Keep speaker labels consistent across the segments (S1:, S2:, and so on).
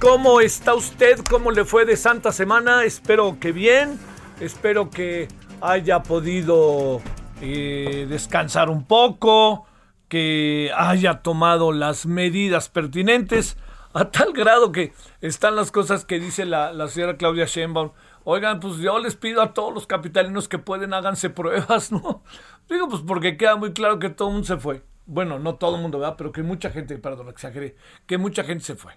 S1: ¿Cómo está usted? ¿Cómo le fue de Santa Semana? Espero que bien, espero que haya podido eh, descansar un poco, que haya tomado las medidas pertinentes, a tal grado que están las cosas que dice la, la señora Claudia Sheinbaum. Oigan, pues yo les pido a todos los capitalinos que pueden háganse pruebas, ¿no? Digo, pues porque queda muy claro que todo el mundo se fue. Bueno, no todo el mundo, ¿verdad? Pero que mucha gente, perdón, exageré, que mucha gente se fue.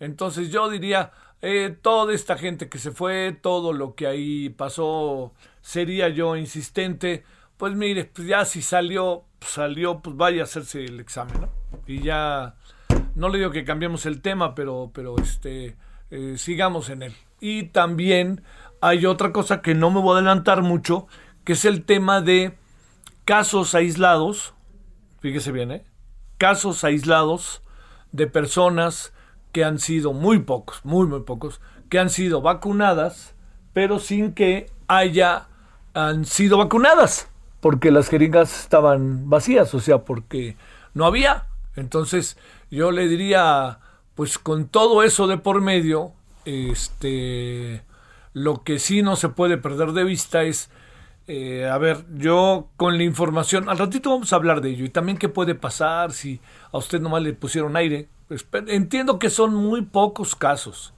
S1: Entonces yo diría, eh, toda esta gente que se fue, todo lo que ahí pasó, sería yo insistente, pues mire, pues ya si salió, salió, pues vaya a hacerse el examen, ¿no? Y ya, no le digo que cambiemos el tema, pero, pero este, eh, sigamos en él. Y también hay otra cosa que no me voy a adelantar mucho, que es el tema de casos aislados, fíjese bien, ¿eh? casos aislados de personas que han sido muy pocos, muy, muy pocos, que han sido vacunadas, pero sin que haya, han sido vacunadas, porque las jeringas estaban vacías, o sea, porque no había. Entonces, yo le diría, pues con todo eso de por medio, este, lo que sí no se puede perder de vista es eh, a ver, yo con la información, al ratito vamos a hablar de ello y también qué puede pasar si a usted nomás le pusieron aire. Entiendo que son muy pocos casos.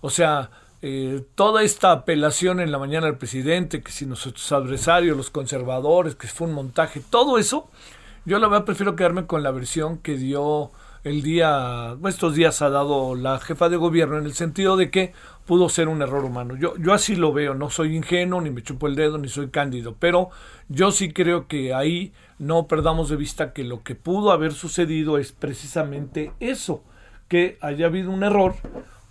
S1: O sea, eh, toda esta apelación en la mañana al presidente, que si nuestros adversarios, los conservadores, que fue un montaje, todo eso, yo la verdad prefiero quedarme con la versión que dio el día, estos días ha dado la jefa de gobierno en el sentido de que pudo ser un error humano. Yo, yo así lo veo, no soy ingenuo, ni me chupo el dedo, ni soy cándido, pero yo sí creo que ahí no perdamos de vista que lo que pudo haber sucedido es precisamente eso, que haya habido un error.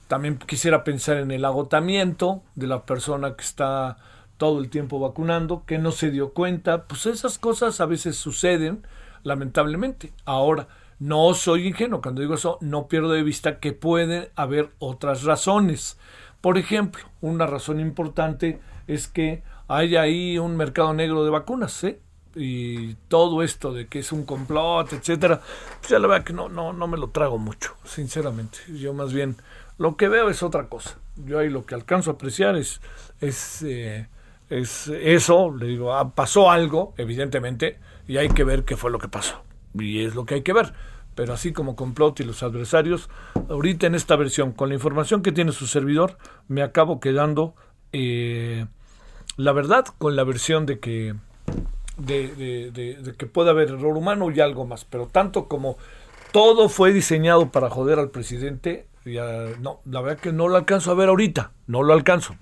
S1: También quisiera pensar en el agotamiento de la persona que está todo el tiempo vacunando, que no se dio cuenta, pues esas cosas a veces suceden, lamentablemente. Ahora, no soy ingenuo, cuando digo eso, no pierdo de vista que puede haber otras razones. Por ejemplo, una razón importante es que hay ahí un mercado negro de vacunas, ¿eh? Y todo esto de que es un complot, etcétera, pues ya la verdad que no, no, no me lo trago mucho, sinceramente. Yo más bien lo que veo es otra cosa. Yo ahí lo que alcanzo a apreciar es, es, eh, es eso, le digo, ah, pasó algo, evidentemente, y hay que ver qué fue lo que pasó. Y es lo que hay que ver. Pero así como complot y los adversarios, ahorita en esta versión, con la información que tiene su servidor, me acabo quedando, eh, la verdad, con la versión de que, de, de- de- de que puede haber error humano y algo más. Pero tanto como todo fue diseñado para joder al presidente, ya, no, la verdad que no lo alcanzo a ver ahorita, no lo alcanzo.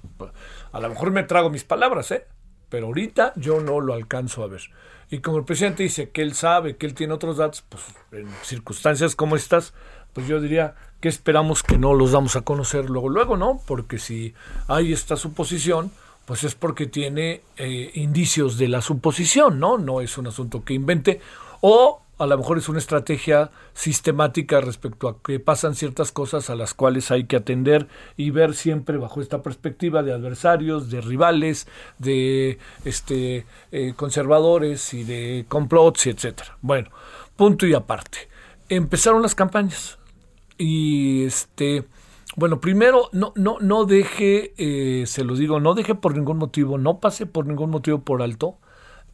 S1: A lo mejor me trago mis palabras, ¿eh? Pero ahorita yo no lo alcanzo a ver. Y como el presidente dice que él sabe, que él tiene otros datos, pues en circunstancias como estas, pues yo diría que esperamos que no los damos a conocer luego, luego, ¿no? Porque si hay esta suposición, pues es porque tiene eh, indicios de la suposición, ¿no? No es un asunto que invente. O a lo mejor es una estrategia sistemática respecto a que pasan ciertas cosas a las cuales hay que atender y ver siempre bajo esta perspectiva de adversarios, de rivales, de este eh, conservadores y de complots, etcétera. Bueno, punto y aparte. Empezaron las campañas y este bueno, primero, no, no, no deje, eh, se lo digo, no deje por ningún motivo, no pase por ningún motivo por alto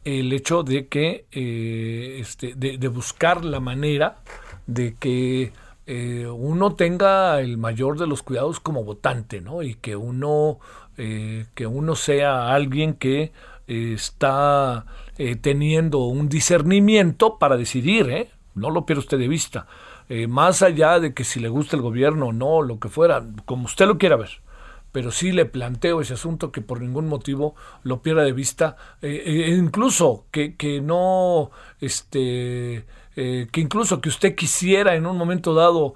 S1: el hecho de que, eh, este, de, buscar la manera de que eh, uno tenga el mayor de los cuidados como votante, ¿no? Y que uno, eh, que uno sea alguien que está teniendo un discernimiento para decidir. No lo pierda usted de vista. más allá de que si le gusta el gobierno o no, lo que fuera, como usted lo quiera ver pero sí le planteo ese asunto que por ningún motivo lo pierda de vista, eh, eh, incluso que, que, no, este, eh, que incluso que usted quisiera en un momento dado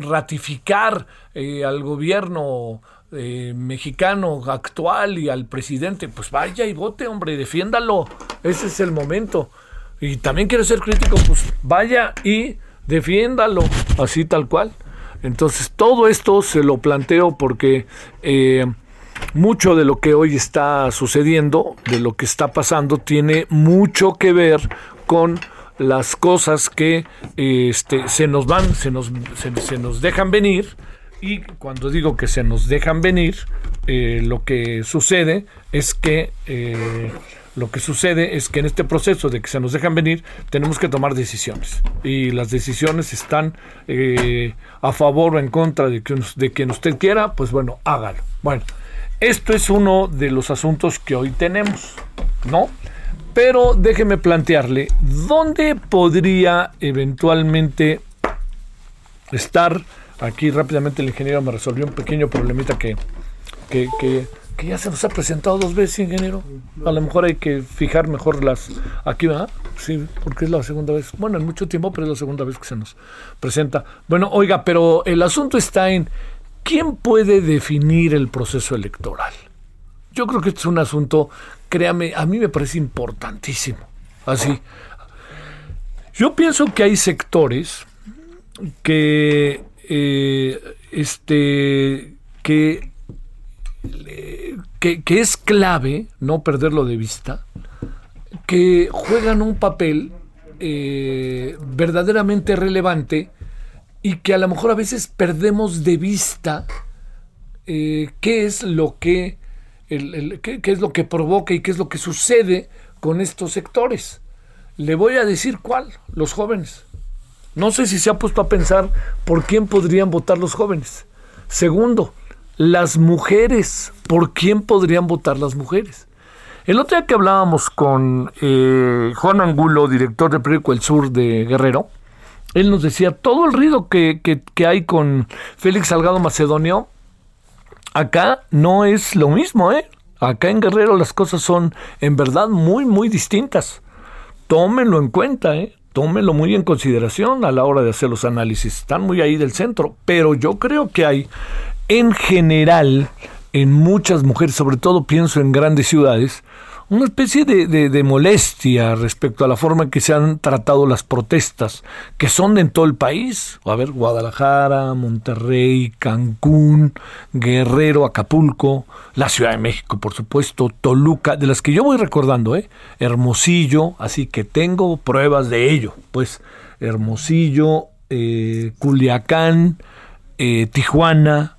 S1: ratificar al gobierno mexicano actual y al presidente, pues vaya y vote, hombre, defiéndalo, ese es el momento. Y también quiere ser crítico, pues vaya y defiéndalo, así tal cual. Entonces, todo esto se lo planteo porque eh, mucho de lo que hoy está sucediendo, de lo que está pasando, tiene mucho que ver con las cosas que este, se nos van, se nos, se, nos dejan venir. Y cuando digo que se nos dejan venir, eh, lo que sucede es que eh, lo que sucede es que en este proceso de que se nos dejan venir, tenemos que tomar decisiones. Y las decisiones están eh, a favor o en contra de, que, de quien usted quiera, pues bueno, hágalo. Bueno, esto es uno de los asuntos que hoy tenemos, ¿no? Pero déjeme plantearle, ¿dónde podría eventualmente estar? Aquí rápidamente el ingeniero me resolvió un pequeño problemita que, que, que que ya se nos ha presentado dos veces, ingeniero. A lo mejor hay que fijar mejor las... Aquí, ¿verdad? Sí, porque es la segunda vez. Bueno, en mucho tiempo, pero es la segunda vez que se nos presenta. Bueno, oiga, pero el asunto está en quién puede definir el proceso electoral. Yo creo que este es un asunto, créame, a mí me parece importantísimo. Así. Yo pienso que hay sectores que, eh, este, que que, es clave no perderlo de vista, que juegan un papel eh, verdaderamente relevante y que a lo mejor a veces perdemos de vista eh, qué es lo que qué, es lo que provoca y qué es lo que sucede con estos sectores. Le voy a decir cuál, los jóvenes. No sé si se ha puesto a pensar por quién podrían votar los jóvenes. Segundo, las mujeres. ¿Por quién podrían votar las mujeres? El otro día que hablábamos con eh, Juan Angulo, director de Periódico El Sur de Guerrero, él nos decía todo el ruido que, que hay con Félix Salgado Macedonio, acá no es lo mismo, ¿eh? Acá en Guerrero las cosas son en verdad muy, muy distintas. Tómenlo en cuenta, ¿eh? Tómenlo muy en consideración a la hora de hacer los análisis. Están muy ahí del centro, pero yo creo que hay en general, en muchas mujeres, sobre todo pienso en grandes ciudades, una especie de, molestia respecto a la forma en que se han tratado las protestas, que son en todo el país. A ver, Guadalajara, Monterrey, Cancún, Guerrero, Acapulco, la Ciudad de México, por supuesto, Toluca, de las que yo voy recordando, ¿eh? Hermosillo, así que tengo pruebas de ello. Pues Hermosillo, eh, Culiacán, eh, Tijuana,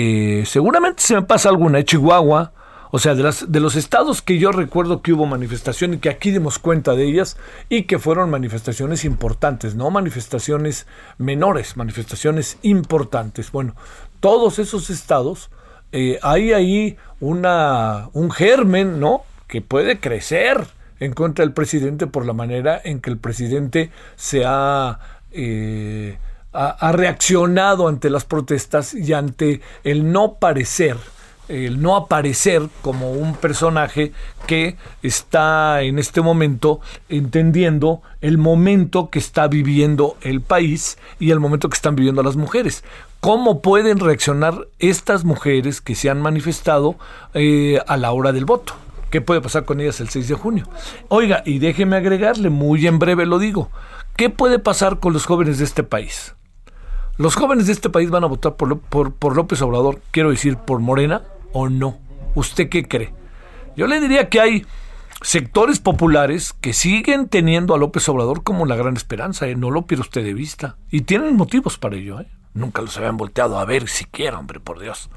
S1: eh, seguramente se me pasa alguna, Chihuahua, o sea, de, de los estados que yo recuerdo que hubo manifestación y que aquí dimos cuenta de ellas y que fueron manifestaciones importantes, no manifestaciones menores, manifestaciones importantes. Bueno, todos esos estados, eh, hay ahí una, un germen, ¿no? Que puede crecer en contra del presidente por la manera en que el presidente se ha... Eh, ha, reaccionado ante las protestas y ante el no parecer el no aparecer como un personaje que está en este momento entendiendo el momento que está viviendo el país y el momento que están viviendo las mujeres. ¿Cómo pueden reaccionar estas mujeres que se han manifestado eh, a la hora del voto? ¿Qué puede pasar con ellas el 6 de junio? Oiga, y déjeme agregarle, muy en breve lo digo, ¿qué puede pasar con los jóvenes de este país? ¿Los jóvenes de este país van a votar por, López Obrador, quiero decir, por Morena o no? ¿Usted qué cree? Yo le diría que hay sectores populares que siguen teniendo a López Obrador como la gran esperanza, ¿eh? no lo pierda usted de vista. Y tienen motivos para ello, ¿eh? Nunca los habían volteado a ver siquiera, hombre, por Dios.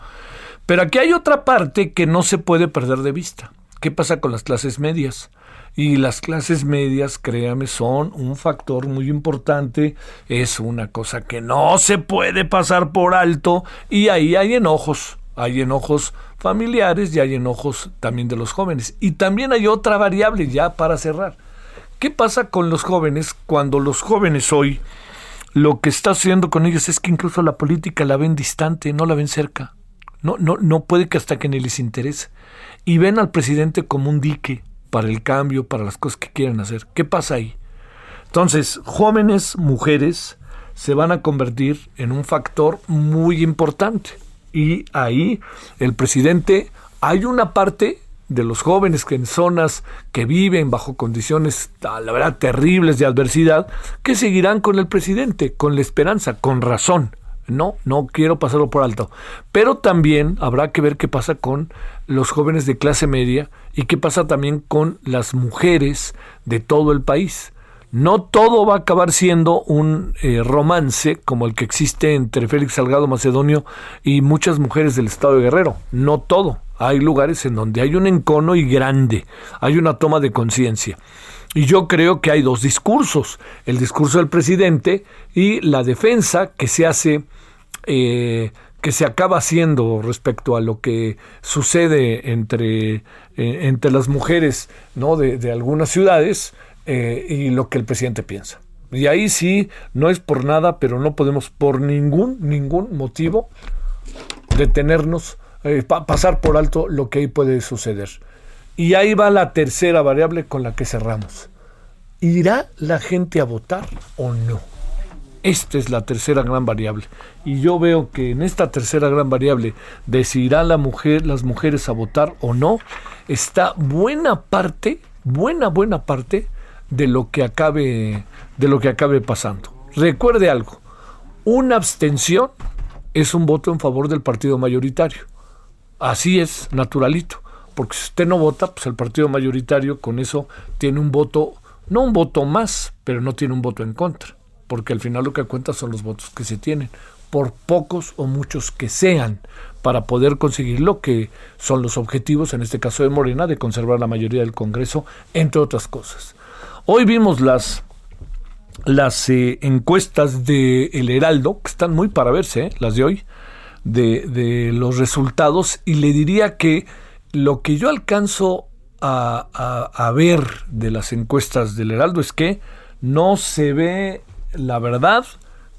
S1: Pero aquí hay otra parte que no se puede perder de vista. ¿Qué pasa con las clases medias? Y las clases medias, créame, son un factor muy importante, es una cosa que no se puede pasar por alto y ahí hay enojos, hay enojos familiares y hay enojos también de los jóvenes. Y también hay otra variable ya para cerrar. ¿Qué pasa con los jóvenes cuando los jóvenes hoy lo que está haciendo con ellos es que incluso la política la ven distante, no la ven cerca? No, no, no puede que hasta que ni les interese. Y ven al presidente como un dique, para el cambio, para las cosas que quieren hacer. ¿Qué pasa ahí? Entonces, jóvenes, mujeres, se van a convertir en un factor muy importante. Y ahí el presidente, hay una parte de los jóvenes que en zonas que viven bajo condiciones, la verdad, terribles de adversidad, que seguirán con el presidente, con la esperanza, con razón. No, no quiero pasarlo por alto. Pero también habrá que ver qué pasa con los jóvenes de clase media y qué pasa también con las mujeres de todo el país. No todo va a acabar siendo un eh, romance como el que existe entre Félix Salgado Macedonio y muchas mujeres del estado de Guerrero. No todo. Hay lugares en donde hay un encono y grande, hay una toma de conciencia. Y yo creo que hay dos discursos, el discurso del presidente y la defensa que se hace eh, que se acaba haciendo respecto a lo que sucede entre, eh, entre las mujeres ¿no? de, algunas ciudades eh, y lo que el presidente piensa. Y ahí sí, no es por nada, pero no podemos por ningún, ningún motivo detenernos, eh, pasar por alto lo que ahí puede suceder. Y ahí va la tercera variable con la que cerramos. ¿Irá la gente a votar o no? Esta es la tercera gran variable. Y yo veo que en esta tercera gran variable de si la mujer, las mujeres a votar o no, está buena parte, buena, buena parte de lo que acabe, de lo que acabe pasando. Recuerde algo, una abstención es un voto en favor del partido mayoritario. Así es, naturalito. Porque si usted no vota, pues el partido mayoritario con eso tiene un voto, no un voto más, pero no tiene un voto en contra porque al final lo que cuenta son los votos que se tienen, por pocos o muchos que sean, para poder conseguir lo que son los objetivos, en este caso de Morena, de conservar la mayoría del Congreso, entre otras cosas. Hoy vimos las, las eh, encuestas de El Heraldo, que están muy para verse, eh, las de hoy, de, los resultados, y le diría que lo que yo alcanzo a, a ver de las encuestas del Heraldo es que no se ve la verdad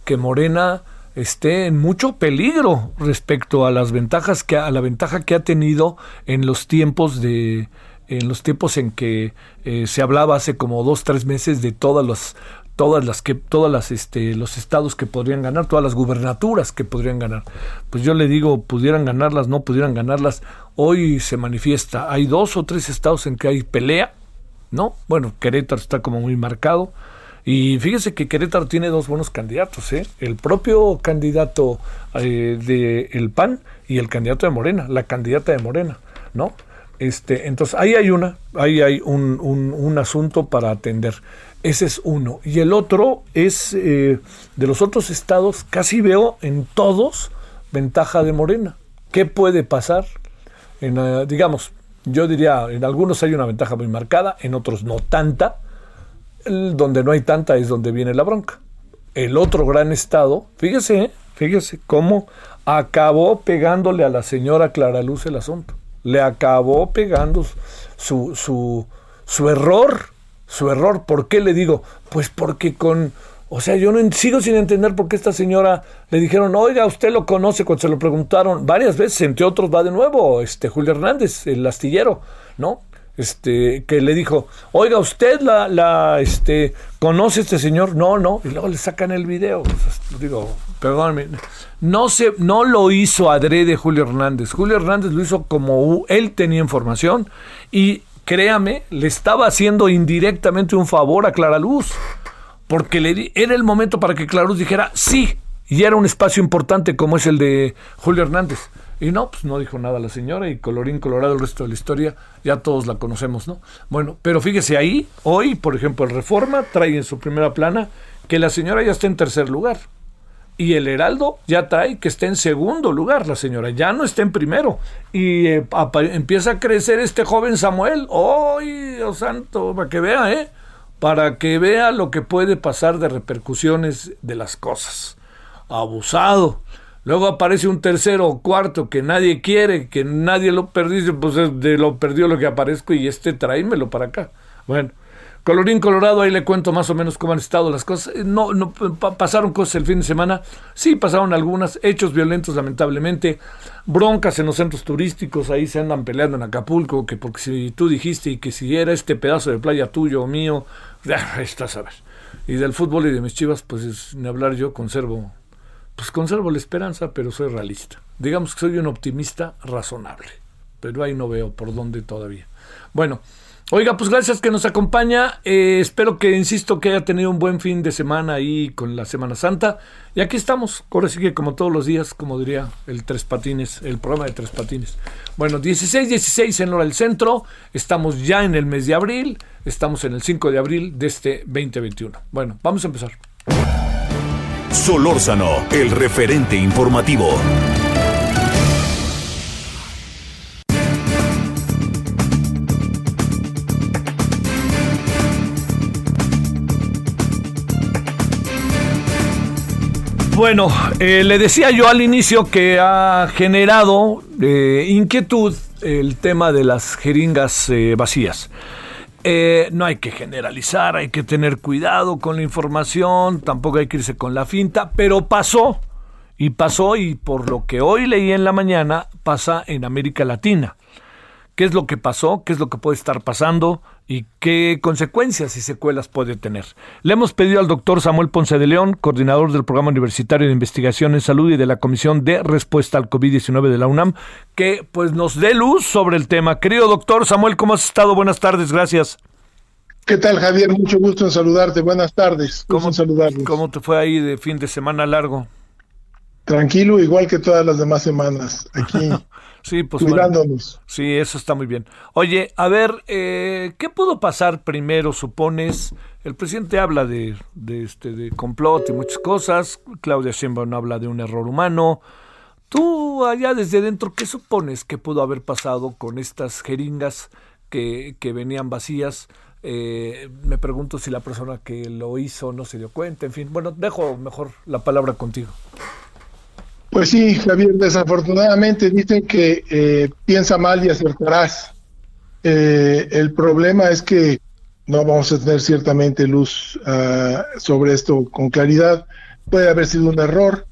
S1: que Morena esté en mucho peligro respecto a las ventajas que a la ventaja que ha tenido en los tiempos de en los tiempos en que eh, se hablaba hace como dos tres meses de todas las todas las que todas las este los estados que podrían ganar todas las gubernaturas que podrían ganar. Pues yo le digo pudieran ganarlas no pudieran ganarlas. Hoy se manifiesta hay dos o tres estados en que hay pelea no bueno Querétaro está como muy marcado y fíjese que Querétaro tiene dos buenos candidatos, ¿eh? el propio candidato eh, de el PAN y el candidato de Morena, la candidata de Morena, ¿no? Este, entonces ahí hay una, ahí hay un, un, asunto para atender. Ese es uno. Y el otro es eh, de los otros estados, casi veo en todos ventaja de Morena. ¿Qué puede pasar? En, eh, digamos, yo diría, en algunos hay una ventaja muy marcada, en otros no tanta donde no hay tanta es donde viene la bronca. El otro gran estado, fíjese, fíjese cómo acabó pegándole a la señora Clara Luz el asunto. Le acabó pegando su, su, su error, su error. ¿Por qué le digo? Pues porque con O sea, yo no sigo sin entender por qué esta señora le dijeron, oiga, usted lo conoce cuando se lo preguntaron varias veces, entre otros va de nuevo, este Julio Hernández, el astillero, ¿no? Este, que le dijo, oiga, usted la, este, conoce a este señor, no, no, y luego le sacan el video. Digo, perdóname, no se, no lo hizo adrede Julio Hernández. Julio Hernández lo hizo como él tenía información y créame, le estaba haciendo indirectamente un favor a Clara Luz porque le era el momento para que Clarus dijera sí, y era un espacio importante como es el de Julio Hernández. Y no, pues no dijo nada la señora y colorín colorado el resto de la historia, ya todos la conocemos, ¿no? Bueno, pero fíjese ahí, hoy, por ejemplo, el Reforma trae en su primera plana que la señora ya está en tercer lugar. Y el Heraldo ya trae que está en segundo lugar, la señora, ya no está en primero. Y eh, empieza a crecer este joven Samuel. ¡Ay, Dios santo! Para que vea, ¿eh? para que vea lo que puede pasar de repercusiones de las cosas. Abusado. Luego aparece un tercero o cuarto que nadie quiere, que nadie lo perdió, pues de lo perdió lo que aparezco y este tráemelo para acá. Bueno, Colorín Colorado, ahí le cuento más o menos cómo han estado las cosas. No, no pasaron cosas el fin de semana. Sí, pasaron algunas, hechos violentos lamentablemente, broncas en los centros turísticos, ahí se andan peleando en Acapulco, que porque si tú dijiste y que si era este pedazo de playa tuyo o mío, ya estás a ver. Y del fútbol y de mis chivas, pues ni hablar yo conservo, pues conservo la esperanza, pero soy realista. Digamos que soy un optimista razonable, pero ahí no veo por dónde todavía. Bueno, Oiga, pues gracias que nos acompaña. Eh, espero que, insisto, que haya tenido un buen fin de semana ahí con la Semana Santa. Y aquí estamos, ahora sí que como todos los días, como diría el Tres Patines, el programa de Tres Patines. Bueno, 16-16 en hora del centro. Estamos ya en el mes de abril. Estamos en el 5 de abril de este 2021. Bueno, vamos a empezar.
S2: Solórzano, el referente informativo.
S1: Bueno, eh, le decía yo al inicio que ha generado eh, inquietud el tema de las jeringas eh, vacías. No hay que generalizar, hay que tener cuidado con la información, tampoco hay que irse con la finta, pero pasó, y pasó, y por lo que hoy leí en la mañana, pasa en América Latina. Qué es lo que pasó, qué es lo que puede estar pasando y qué consecuencias y secuelas puede tener. Le hemos pedido al doctor Samuel Ponce de León, coordinador del Programa Universitario de Investigación en Salud y de la Comisión de Respuesta al COVID-19 de la UNAM, que pues nos dé luz sobre el tema. Querido doctor Samuel, ¿cómo has estado? Buenas tardes, gracias.
S3: ¿Qué tal, Javier? Mucho gusto en saludarte. Buenas tardes.
S1: ¿Cómo, ¿Cómo te fue ahí de fin de semana largo?
S3: Tranquilo, igual que todas las demás semanas. Aquí
S1: Sí, pues sí, eso está muy bien. Oye, a ver, eh, ¿qué pudo pasar primero, supones? El presidente habla de, de, este, de complot y muchas cosas. Claudia Sheinbaum habla de un error humano. Tú, allá desde dentro, ¿qué supones que pudo haber pasado con estas jeringas que, que venían vacías? Eh, me pregunto si la persona que lo hizo no se dio cuenta. En fin, bueno, dejo mejor la palabra contigo.
S3: Pues sí, Javier, desafortunadamente dicen que eh, piensa mal y acertarás. Eh, el problema es que no vamos a tener ciertamente luz uh, sobre esto con claridad. Puede haber sido un error,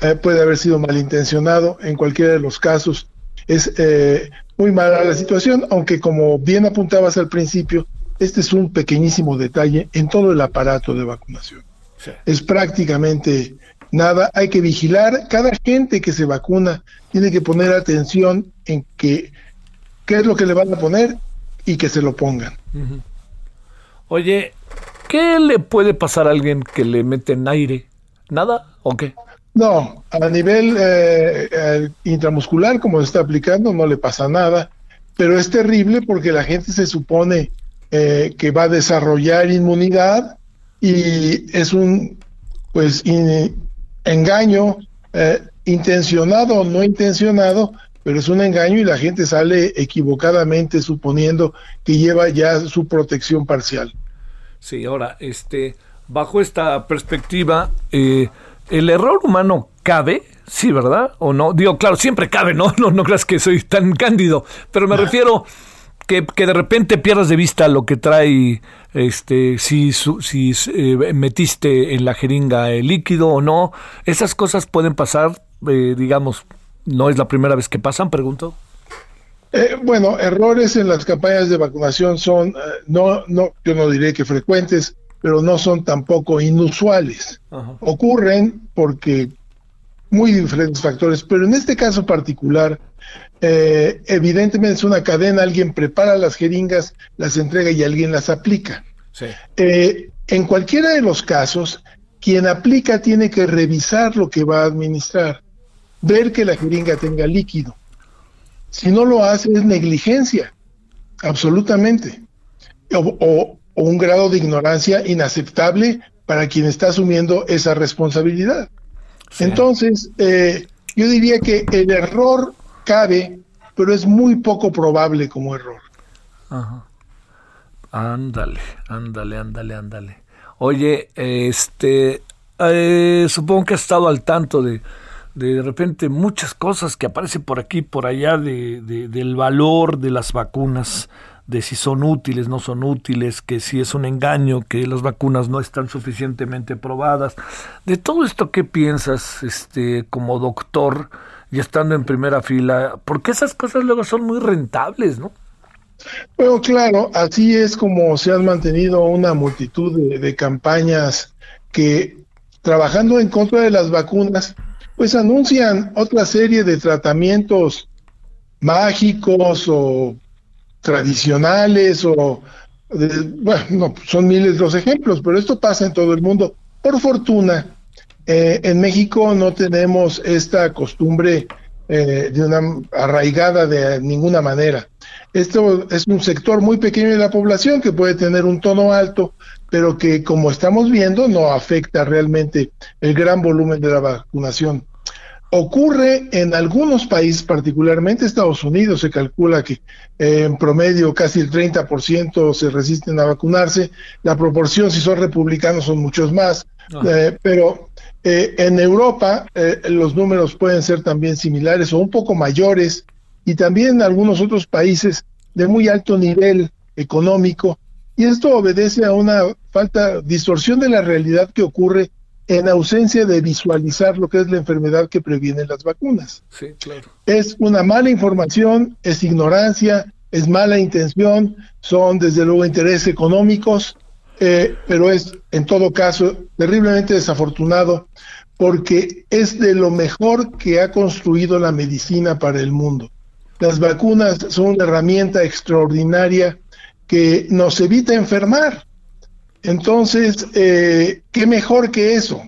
S3: eh, puede haber sido malintencionado. En cualquiera de los casos es eh, muy mala la situación, aunque como bien apuntabas al principio, este es un pequeñísimo detalle en todo el aparato de vacunación. Sí. Es prácticamente nada, hay que vigilar. Cada gente que se vacuna tiene que poner atención en que qué es lo que le van a poner y que se lo pongan.
S1: Oye, ¿qué le puede pasar a alguien que le meten aire? ¿Nada o qué?
S3: No, a nivel eh, eh, intramuscular, como se está aplicando, no le pasa nada, pero es terrible porque la gente se supone eh, que va a desarrollar inmunidad y es un pues engaño, eh, intencionado o no intencionado, pero es un engaño y la gente sale equivocadamente suponiendo que lleva ya su protección parcial.
S1: Sí, ahora, este, bajo esta perspectiva, eh, ¿el error humano cabe? Sí, ¿verdad? ¿O no? Digo, claro, siempre cabe, ¿no? No, no creas que soy tan cándido, pero me refiero, que, de repente pierdas de vista lo que trae, este, si, si eh, metiste en la jeringa el líquido o no. Esas cosas pueden pasar, eh, digamos, no es la primera vez que pasan, pregunto.
S3: Eh, bueno, errores en las campañas de vacunación son, no, no, yo no diré que frecuentes, pero no son tampoco inusuales. Ocurren porque muy diferentes factores, pero en este caso particular, eh, evidentemente es una cadena, alguien prepara las jeringas, las entrega y alguien las aplica. Eh, en cualquiera de los casos, quien aplica tiene que revisar lo que va a administrar, ver que la jeringa tenga líquido. Si no lo hace es negligencia, absolutamente. O, un grado de ignorancia inaceptable para quien está asumiendo esa responsabilidad. Entonces, eh, yo diría que el error cabe, pero es muy poco probable como error.
S1: Ajá. Ándale, ándale, ándale, ándale. Oye, este, eh, supongo que has estado al tanto de, de, repente muchas cosas que aparecen por aquí, por allá, de, del valor de las vacunas, de si son útiles, no son útiles, que si es un engaño, que las vacunas no están suficientemente probadas. De todo esto, ¿qué piensas este, como doctor? Y estando en primera fila, porque esas cosas luego son muy rentables, ¿no?
S3: Bueno, claro, así es como se han mantenido una multitud de, campañas que trabajando en contra de las vacunas, pues anuncian otra serie de tratamientos mágicos o tradicionales o bueno, son miles los ejemplos, pero esto pasa en todo el mundo. Por fortuna, eh, en México no tenemos esta costumbre eh, de una arraigada de ninguna manera. Esto es un sector muy pequeño de la población que puede tener un tono alto, pero que como estamos viendo no afecta realmente el gran volumen de la vacunación. Ocurre en algunos países, particularmente Estados Unidos, se calcula que eh, en promedio casi el 30% se resisten a vacunarse. La proporción, si son republicanos, son muchos más. Ah. pero eh, en Europa eh, los números pueden ser también similares o un poco mayores y también en algunos otros países de muy alto nivel económico y esto obedece a una falta, distorsión de la realidad que ocurre en ausencia de visualizar lo que es la enfermedad que previenen las vacunas.
S1: Sí, claro.
S3: Es una mala información, es ignorancia, es mala intención, son desde luego intereses económicos eh, pero es en todo caso terriblemente desafortunado porque es de lo mejor que ha construido la medicina para el mundo. Las vacunas son una herramienta extraordinaria que nos evita enfermar. Entonces, eh, ¿qué mejor que eso?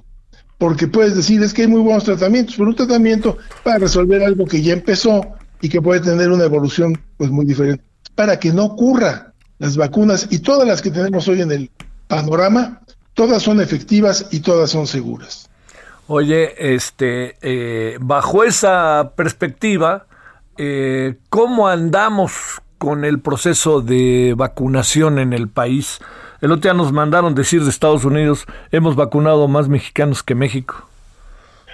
S3: Porque puedes decir, es que hay muy buenos tratamientos, pero un tratamiento para resolver algo que ya empezó y que puede tener una evolución pues muy diferente. Para que no ocurra, las vacunas y todas las que tenemos hoy en el panorama, todas son efectivas y todas son seguras.
S1: Oye, este, eh, bajo esa perspectiva, eh, ¿cómo andamos con el proceso de vacunación en el país? El otro día nos mandaron decir de Estados Unidos, hemos vacunado más mexicanos que México.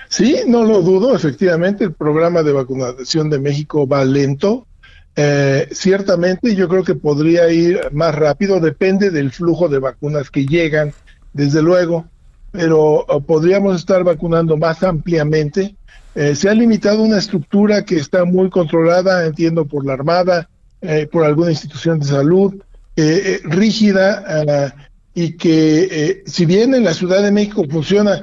S3: Sí, no lo dudo, efectivamente, el programa de vacunación de México va lento, eh, ciertamente yo creo que podría ir más rápido, depende del flujo de vacunas que llegan, desde luego, pero eh, podríamos estar vacunando más ampliamente. Eh, se ha limitado una estructura que está muy controlada, entiendo, por la Armada, por alguna institución de salud, rígida, y que si bien en la Ciudad de México funciona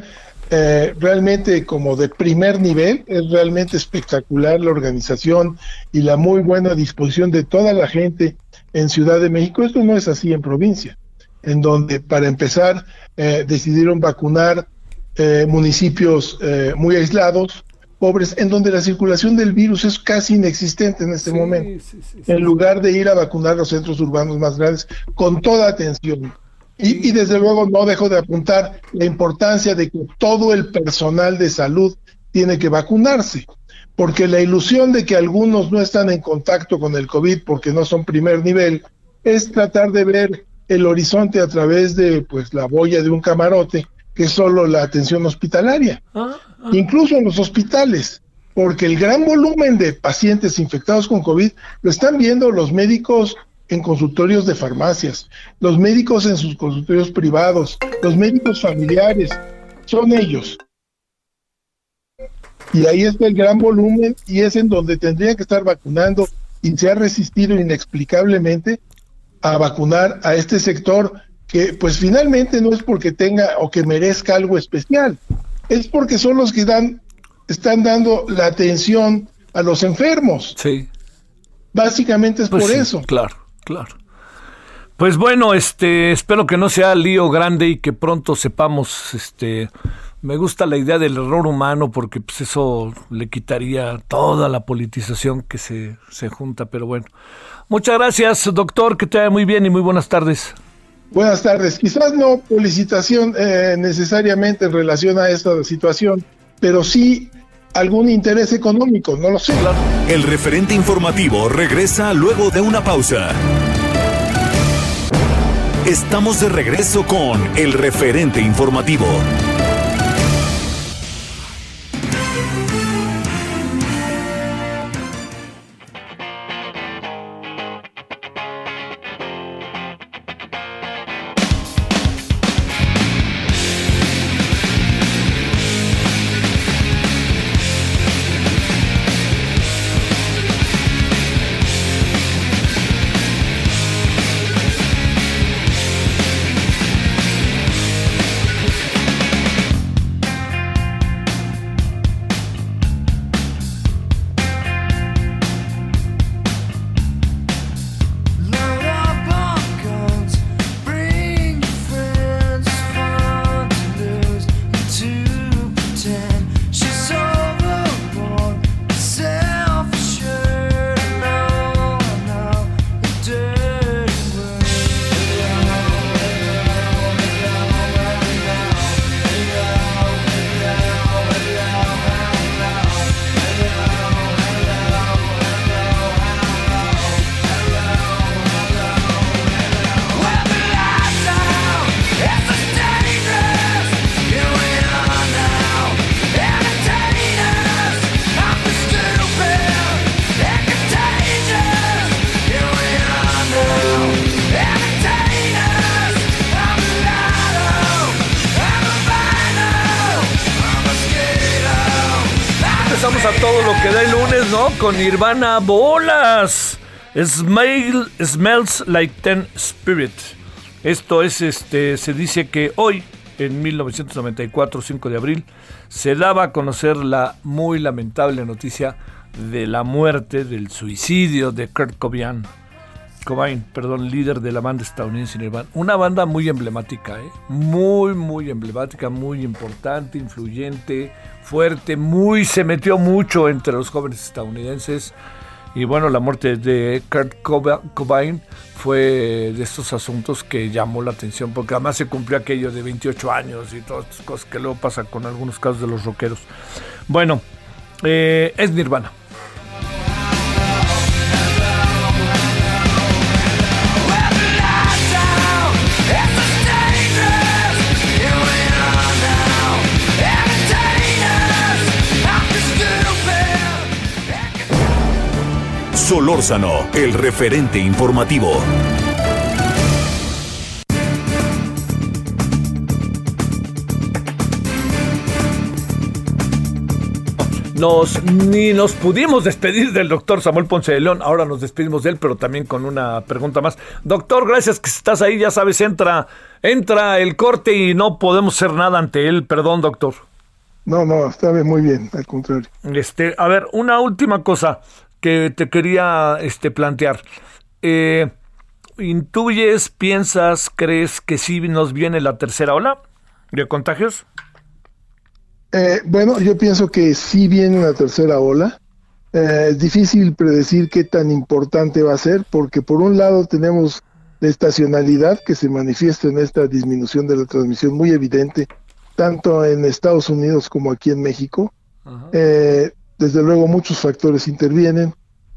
S3: eh, realmente como de primer nivel, es realmente espectacular la organización y la muy buena disposición de toda la gente en Ciudad de México. Esto no es así en provincia, en donde para empezar eh, decidieron vacunar eh, municipios muy aislados, pobres, en donde la circulación del virus es casi inexistente en este momento, en lugar de ir a vacunar los centros urbanos más grandes con toda atención. Y, desde luego no dejo de apuntar la importancia de que todo el personal de salud tiene que vacunarse, porque la ilusión de que algunos no están en contacto con el COVID porque no son primer nivel es tratar de ver el horizonte a través de pues la boya de un camarote, que es solo la atención hospitalaria, ah, ah. incluso en los hospitales, porque el gran volumen de pacientes infectados con COVID lo están viendo los médicos en consultorios de farmacias, los médicos en sus consultorios privados, los médicos familiares, son ellos. Y ahí está el gran volumen y es en donde tendrían que estar vacunando y se ha resistido inexplicablemente a vacunar a este sector que pues finalmente no es porque tenga o que merezca algo especial, es porque son los que dan, están dando la atención a los enfermos.
S1: Sí.
S3: Básicamente es
S1: Pues
S3: por
S1: sí,
S3: eso.
S1: Claro, claro. Pues bueno, este, espero que no sea lío grande y que pronto sepamos, este, me gusta la idea del error humano porque pues eso le quitaría toda la politización que se, se junta, pero bueno. Muchas gracias, doctor, que te vaya muy bien y muy buenas tardes.
S3: Buenas tardes. Quizás no felicitación eh, necesariamente en relación a esta situación, pero sí algún interés económico, no lo sé.
S2: El referente informativo regresa luego de una pausa. Estamos de regreso con el referente informativo.
S1: Nirvana Bolas. Smell, smells like ten spirit. Esto es, este, se dice que hoy, en 1994, 5 de abril, se daba a conocer la muy lamentable noticia de la muerte, del suicidio de Kurt Cobain. Cobain, perdón, líder de la banda estadounidense Nirvana. Una banda muy emblemática, ¿eh? muy, muy emblemática, muy importante, influyente, fuerte, muy, se metió mucho entre los jóvenes estadounidenses. Y bueno, la muerte de Kurt Coba- Cobain fue de estos asuntos que llamó la atención, porque además se cumplió aquello de 28 años y todas estas cosas que luego pasan con algunos casos de los rockeros. Bueno, eh, es Nirvana.
S2: Solórzano, el referente informativo.
S1: Nos, ni nos pudimos despedir del doctor Samuel Ponce de León, ahora nos despedimos de él, pero también con una pregunta más. Doctor, gracias que estás ahí, ya sabes, entra, entra el corte y no podemos hacer nada ante él, perdón, doctor.
S3: No, no, está bien, muy bien, al contrario.
S1: Este, a ver, una última cosa que te quería este, plantear. Eh, ¿Intuyes, piensas, crees que sí nos viene la tercera ola de contagios?
S3: Eh, bueno, yo pienso que sí viene una tercera ola. Eh, es difícil predecir qué tan importante va a ser, porque por un lado tenemos la estacionalidad que se manifiesta en esta disminución de la transmisión muy evidente, tanto en Estados Unidos como aquí en México. Eh, desde luego muchos factores intervienen,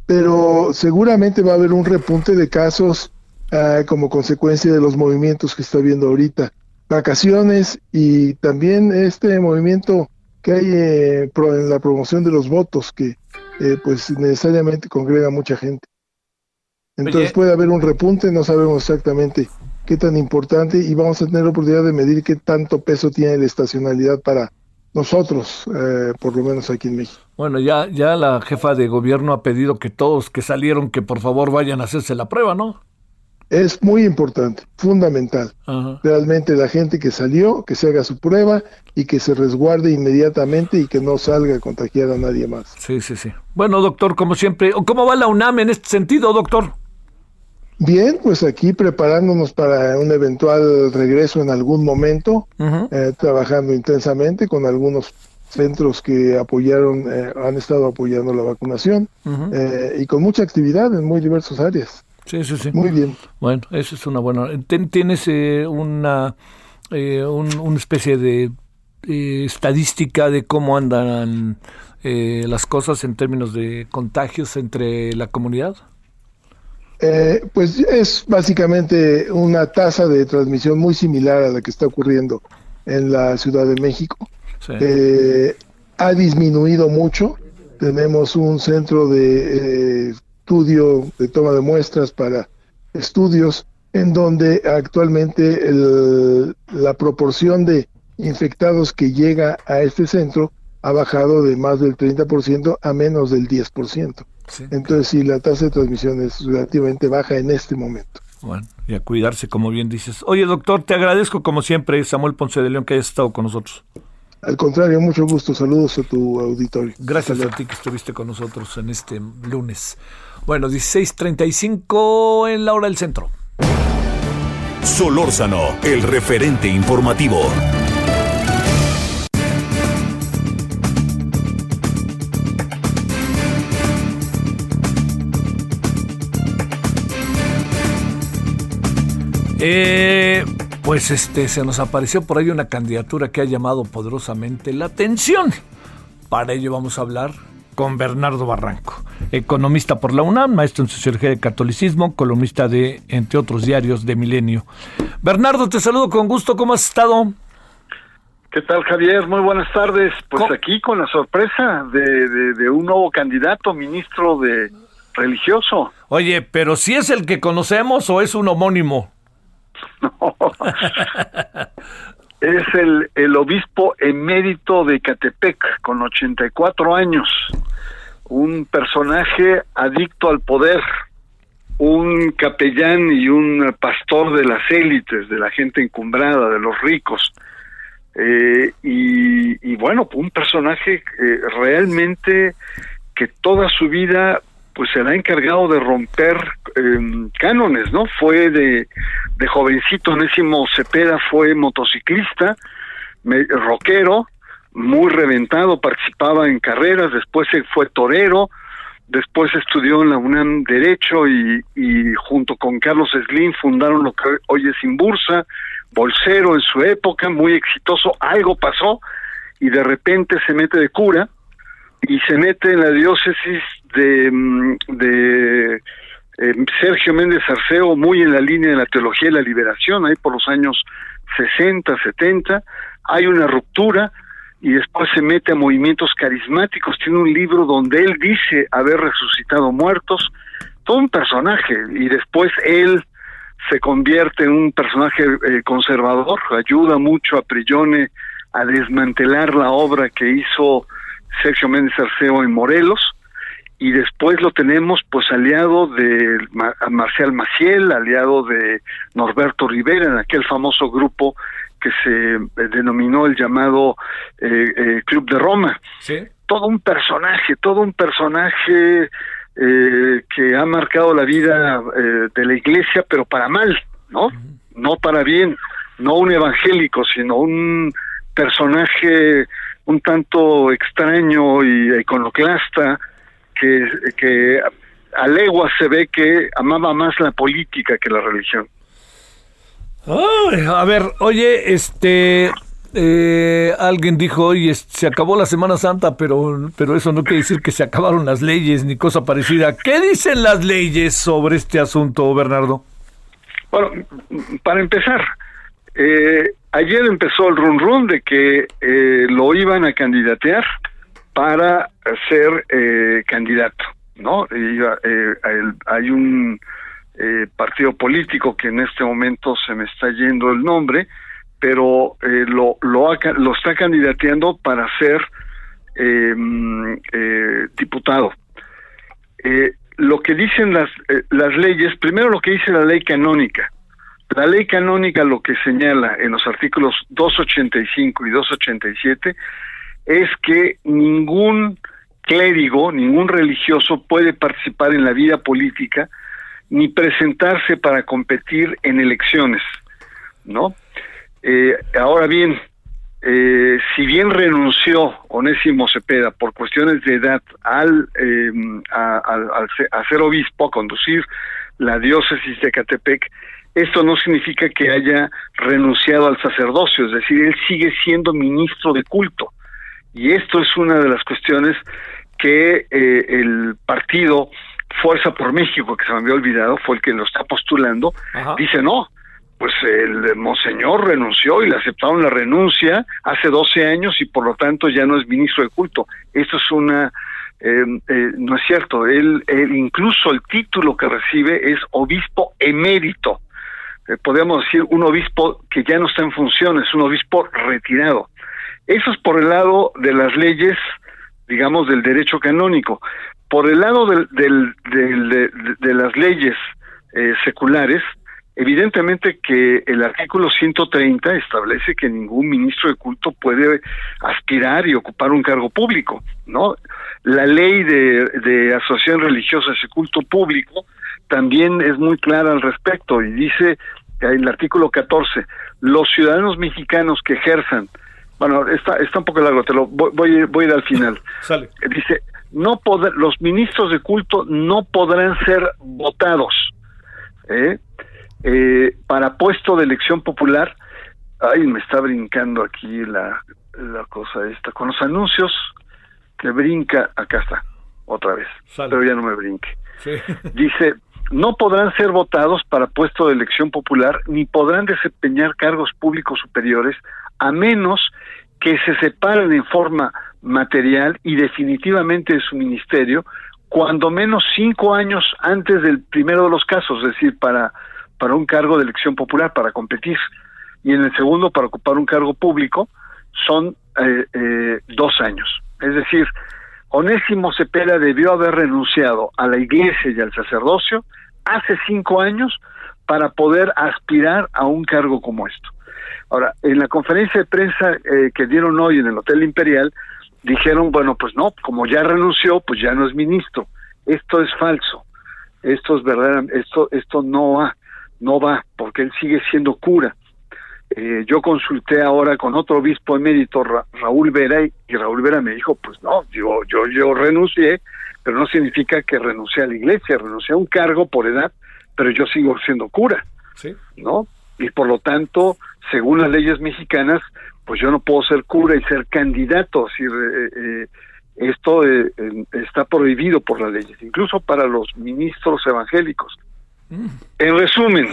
S3: pero seguramente va a haber un repunte de casos ah, como consecuencia de los movimientos que está viendo ahorita vacaciones y también este movimiento que hay eh, pro- en la promoción de los votos que eh, pues necesariamente congrega mucha gente. Entonces
S1: Oye.
S3: puede haber un repunte, no sabemos exactamente qué tan importante y vamos a tener la oportunidad de medir qué tanto peso tiene la estacionalidad para nosotros, eh, por lo menos aquí en México.
S1: Bueno, ya, ya la jefa de gobierno ha pedido que todos que salieron que por favor vayan a hacerse la prueba, ¿no?
S3: Es muy importante, fundamental.
S1: Ajá.
S3: Realmente la gente que salió, que se haga su prueba y que se resguarde inmediatamente y que no salga a contagiar a nadie más.
S1: Sí, sí, sí. Bueno, doctor, como siempre, ¿cómo va la UNAM en este sentido, doctor?
S3: Bien, pues aquí preparándonos para un eventual regreso en algún momento, eh, trabajando intensamente con algunos centros que apoyaron, eh, han estado apoyando la vacunación eh, y con mucha actividad en muy diversas áreas.
S1: Sí, sí, sí.
S3: Muy bien.
S1: Bueno, eso es una buena. ¿Tienes eh, una, eh, un- una especie de estadística de cómo andan eh, las cosas en términos de contagios entre la comunidad?
S3: Eh, pues es básicamente una tasa de transmisión muy similar a la que está ocurriendo en la Ciudad de México.
S1: Sí.
S3: Eh, ha disminuido mucho. Tenemos un centro de eh, estudio de toma de muestras para estudios en donde actualmente el- la proporción de infectados que llega a este centro ha bajado de más del 30% a menos del 10%.
S1: Sí.
S3: Entonces, sí, la tasa de transmisión es relativamente baja en este momento.
S1: Bueno, y a cuidarse, como bien dices. Oye, doctor, te agradezco como siempre, Samuel Ponce de León, que hayas estado con nosotros.
S3: Al contrario, mucho gusto. Saludos a tu auditorio.
S1: Gracias a ti que estuviste con nosotros en este lunes. Bueno, 16:35 en la hora del centro.
S2: Solórzano, el referente informativo.
S1: Eh, pues este se nos apareció por ahí una candidatura que ha llamado poderosamente la atención. Para ello vamos a hablar con Bernardo Barranco, economista por la UNAM, maestro en sociología de catolicismo, columnista de, entre otros diarios, de Milenio. Bernardo, te saludo con gusto, ¿cómo has estado?
S4: ¿Qué tal, Javier? Muy buenas tardes. Pues
S1: ¿Cómo?
S4: aquí con la sorpresa de, de- de un nuevo candidato, ministro de religioso.
S1: Oye, pero si es el que conocemos o es un homónimo.
S4: Es el, el obispo emérito de Catepec, con 84 años. Un personaje adicto al poder, un capellán y un pastor de las élites, de la gente encumbrada, de los ricos. Eh, y, y bueno, un personaje eh, realmente que toda su vida pues se le ha encargado de romper eh, cánones, ¿no? Fue de, de jovencito, Nésimo Cepeda fue motociclista, rockero, muy reventado, participaba en carreras, después fue torero, después estudió en la UNAM Derecho y, y junto con Carlos Slim fundaron lo que hoy es Imbursa, bolsero en su época, muy exitoso, algo pasó y de repente se mete de cura y se mete en la diócesis de, mm, eh, Sergio Méndez Arceo, muy en la línea de la teología de la liberación, ahí por los años 60, 70, hay una ruptura y después se mete a movimientos carismáticos, tiene un libro donde él dice haber resucitado muertos, todo un personaje, y después él se convierte en un personaje eh, conservador, ayuda mucho a Prillone a desmantelar la obra que hizo Sergio Méndez Arceo en Morelos, y después lo tenemos pues aliado de Ma- a Marcial Maciel, aliado de Norberto Rivera en aquel famoso grupo que se eh, denominó el llamado eh, eh, Club de Roma.
S1: Sí.
S4: Todo un personaje, todo un personaje eh, que ha marcado la vida eh, de la iglesia, pero para mal, ¿no? No para bien, no un evangélico, sino un personaje un tanto extraño y iconoclasta que, que a leguas se ve que amaba más la política que la religión.
S1: A ver, oye, este, eh, alguien dijo, oye, se acabó la Semana Santa, pero, pero eso no quiere decir que se acabaron las leyes ni cosa parecida. ¿Qué dicen las leyes sobre este asunto, Bernardo?
S4: Bueno, para empezar, eh, ayer empezó el run run de que eh, lo iban a candidatear para ser eh, candidato, ¿no? Eh, hay un eh, partido político que en este momento se me está yendo el nombre, pero eh, lo, lo, está candidateando para ser eh, diputado. lo que dicen las, las leyes, primero lo que dice la ley canónica. La ley canónica lo que señala en los artículos 285 y 287 es que ningún clérigo, ningún religioso puede participar en la vida política ni presentarse para competir en elecciones, ¿no? Eh, ahora bien, eh, si bien renunció Onésimo Cepeda por cuestiones de edad al, eh, a, ser obispo, a conducir la diócesis de Catepec, esto no significa que haya renunciado al sacerdocio, es decir, él sigue siendo ministro de culto. Y esto es una de las cuestiones que el partido Fuerza por México, que se me había olvidado, fue el que lo está postulando, dice no, pues el monseñor renunció y le aceptaron la renuncia hace 12 años y por lo tanto ya no es ministro de culto. Esto es una, eh, eh, no es cierto, él, incluso el título que recibe es obispo emérito. Eh, podríamos decir un obispo que ya no está en funciones, un obispo retirado. Eso es por el lado de las leyes, digamos, del derecho canónico. Por el lado del, de, las leyes eh, seculares, evidentemente que el artículo 130 establece que ningún ministro de culto puede aspirar y ocupar un cargo público, ¿no? La ley de, de asociación religiosa y culto público también es muy clara al respecto y dice en el artículo 14, los ciudadanos mexicanos que ejerzan, bueno, está, está un poco largo, te lo voy, voy, a ir al final.
S1: Sale.
S4: Dice, no los ministros de culto no podrán ser votados ¿eh? Eh, para puesto de elección popular. Ay, me está brincando aquí la, la cosa esta. Con los anuncios que brinca, acá está, otra vez, pero ya no me brinque. Dice, no podrán ser votados para puesto de elección popular ni podrán desempeñar cargos públicos superiores a menos que se separen en forma material y definitivamente de su ministerio, cuando menos cinco años antes del primero de los casos, es decir, para, para un cargo de elección popular, para competir, y en el segundo para ocupar un cargo público, son eh, eh, dos años. Es decir, Onésimo Cepeda debió haber renunciado a la iglesia y al sacerdocio hace cinco años para poder aspirar a un cargo como esto. Ahora, en la conferencia de prensa eh, que dieron hoy en el Hotel Imperial, dijeron, bueno, pues no, como ya renunció, pues ya no es ministro. Esto es falso. Esto es verdad, esto esto no va, no va, porque él sigue siendo cura. Eh, yo consulté ahora con otro obispo emérito, Raúl Vera, y, Raúl Vera me dijo, pues no, yo, yo, yo renuncié, pero no significa que renuncié a la iglesia, renuncié a un cargo por edad, pero yo sigo siendo cura,
S1: ¿Sí?
S4: ¿no? Y por lo tanto, según las leyes mexicanas, pues yo no puedo ser cura y ser candidato. Eh, eh, esto eh, está prohibido por las leyes, incluso para los ministros evangélicos. En resumen,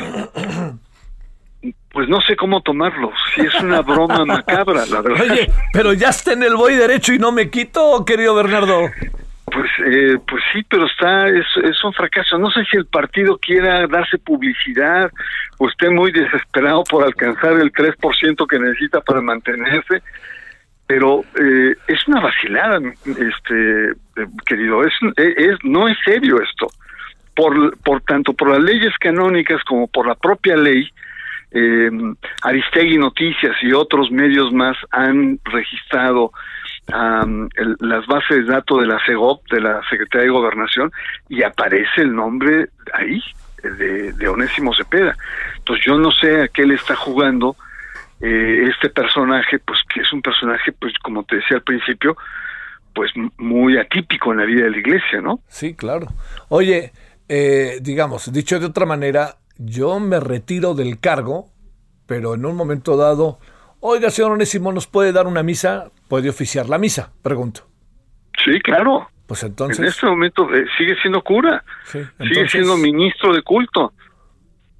S4: pues no sé cómo tomarlo. Si es una broma macabra, la verdad.
S1: Oye, pero ya está en el voy derecho y no me quito, querido Bernardo.
S4: Pues, eh, pues sí, pero está es, un fracaso. No sé si el partido quiera darse publicidad o esté muy desesperado por alcanzar el 3% que necesita para mantenerse, pero eh, es una vacilada, este eh, querido. Es, es no es serio esto. Por, por tanto por las leyes canónicas como por la propia ley, eh, Aristegui Noticias y otros medios más han registrado las bases de datos de la CEGOP, de la Secretaría de Gobernación, y aparece el nombre ahí, de, de Onésimo Cepeda. Entonces yo no sé a qué le está jugando eh, este personaje, pues que es un personaje, pues como te decía al principio, pues muy atípico en la vida de la iglesia, ¿no?
S1: Sí, claro. Oye, eh, digamos, dicho de otra manera, yo me retiro del cargo, pero en un momento dado Oiga, señor Onésimo, ¿nos puede dar una misa? ¿Puede oficiar la misa? Pregunto.
S4: Sí, claro.
S1: Pues entonces.
S4: En este momento eh, sigue siendo cura. Sigue siendo ministro de culto.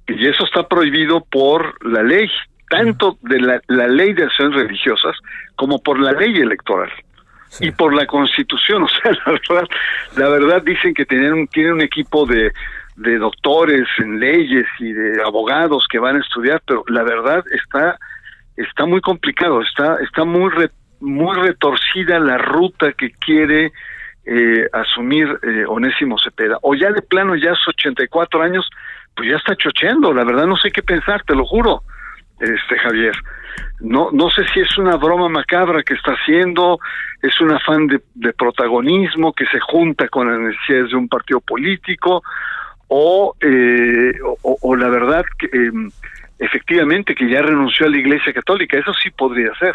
S4: Y eso está prohibido por la ley, tanto de la, ley de acciones religiosas como por la ley electoral. Y por la constitución, o sea, la verdad, la verdad dicen que tienen, tienen un equipo de, de doctores en leyes y de abogados que van a estudiar, pero la verdad está está muy complicado, está está muy muy retorcida la ruta que quiere eh, asumir eh, Onésimo Cepeda. O ya de plano, ya es 84 años, pues ya está chocheando, la verdad no sé qué pensar, te lo juro, este Javier. No, no sé si es una broma macabra que está haciendo, es un afán de, protagonismo que se junta con las necesidades de un partido político, o, eh, o, la verdad que em, efectivamente que ya renunció a la Iglesia Católica, eso sí podría ser,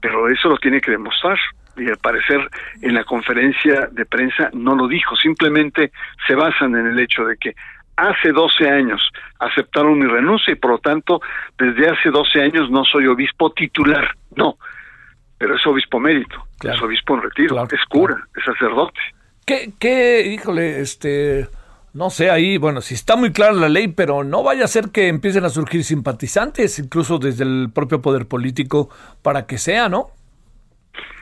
S4: pero eso lo tiene que demostrar. Y al parecer en la conferencia de prensa no lo dijo, simplemente se basan en el hecho de que hace 12 años aceptaron mi renuncia y por lo tanto desde hace 12 años no soy obispo titular, no, pero es obispo mérito, es obispo en retiro, es cura, es sacerdote.
S1: ¿Qué, qué, híjole, este, no sé, ahí, bueno, si está muy clara la ley, pero no vaya a ser que empiecen a surgir simpatizantes, incluso desde el propio poder político, para que sea, ¿no?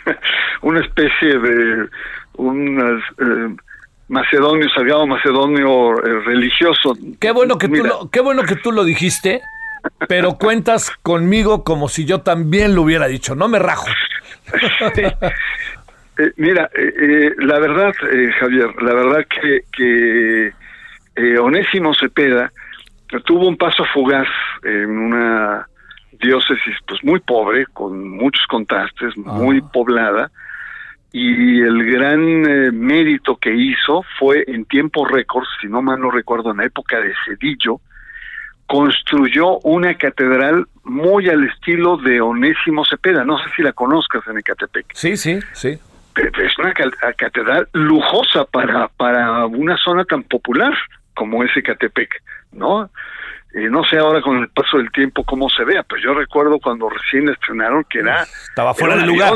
S4: Una especie de un eh, macedonio, salgado macedonio eh, religioso.
S1: Qué bueno que tú lo, qué bueno que tú lo dijiste, pero cuentas conmigo como si yo también lo hubiera dicho, no me rajo.
S4: Eh, mira, la verdad, Javier, la verdad que, que eh, Onésimo Cepeda tuvo un paso fugaz en una diócesis pues muy pobre, con muchos contrastes, muy ah. poblada, y el gran eh, mérito que hizo fue en tiempo récord, si no mal no recuerdo, en la época de Cedillo, construyó una catedral muy al estilo de Onésimo Cepeda, no sé si la conozcas en Ecatepec.
S1: Sí, sí, sí.
S4: Es una catedral lujosa para, para una zona tan popular como ese Catepec, ¿no? Eh, no sé ahora con el paso del tiempo cómo se vea, pero yo recuerdo cuando recién estrenaron que era...
S1: Estaba fuera de lugar.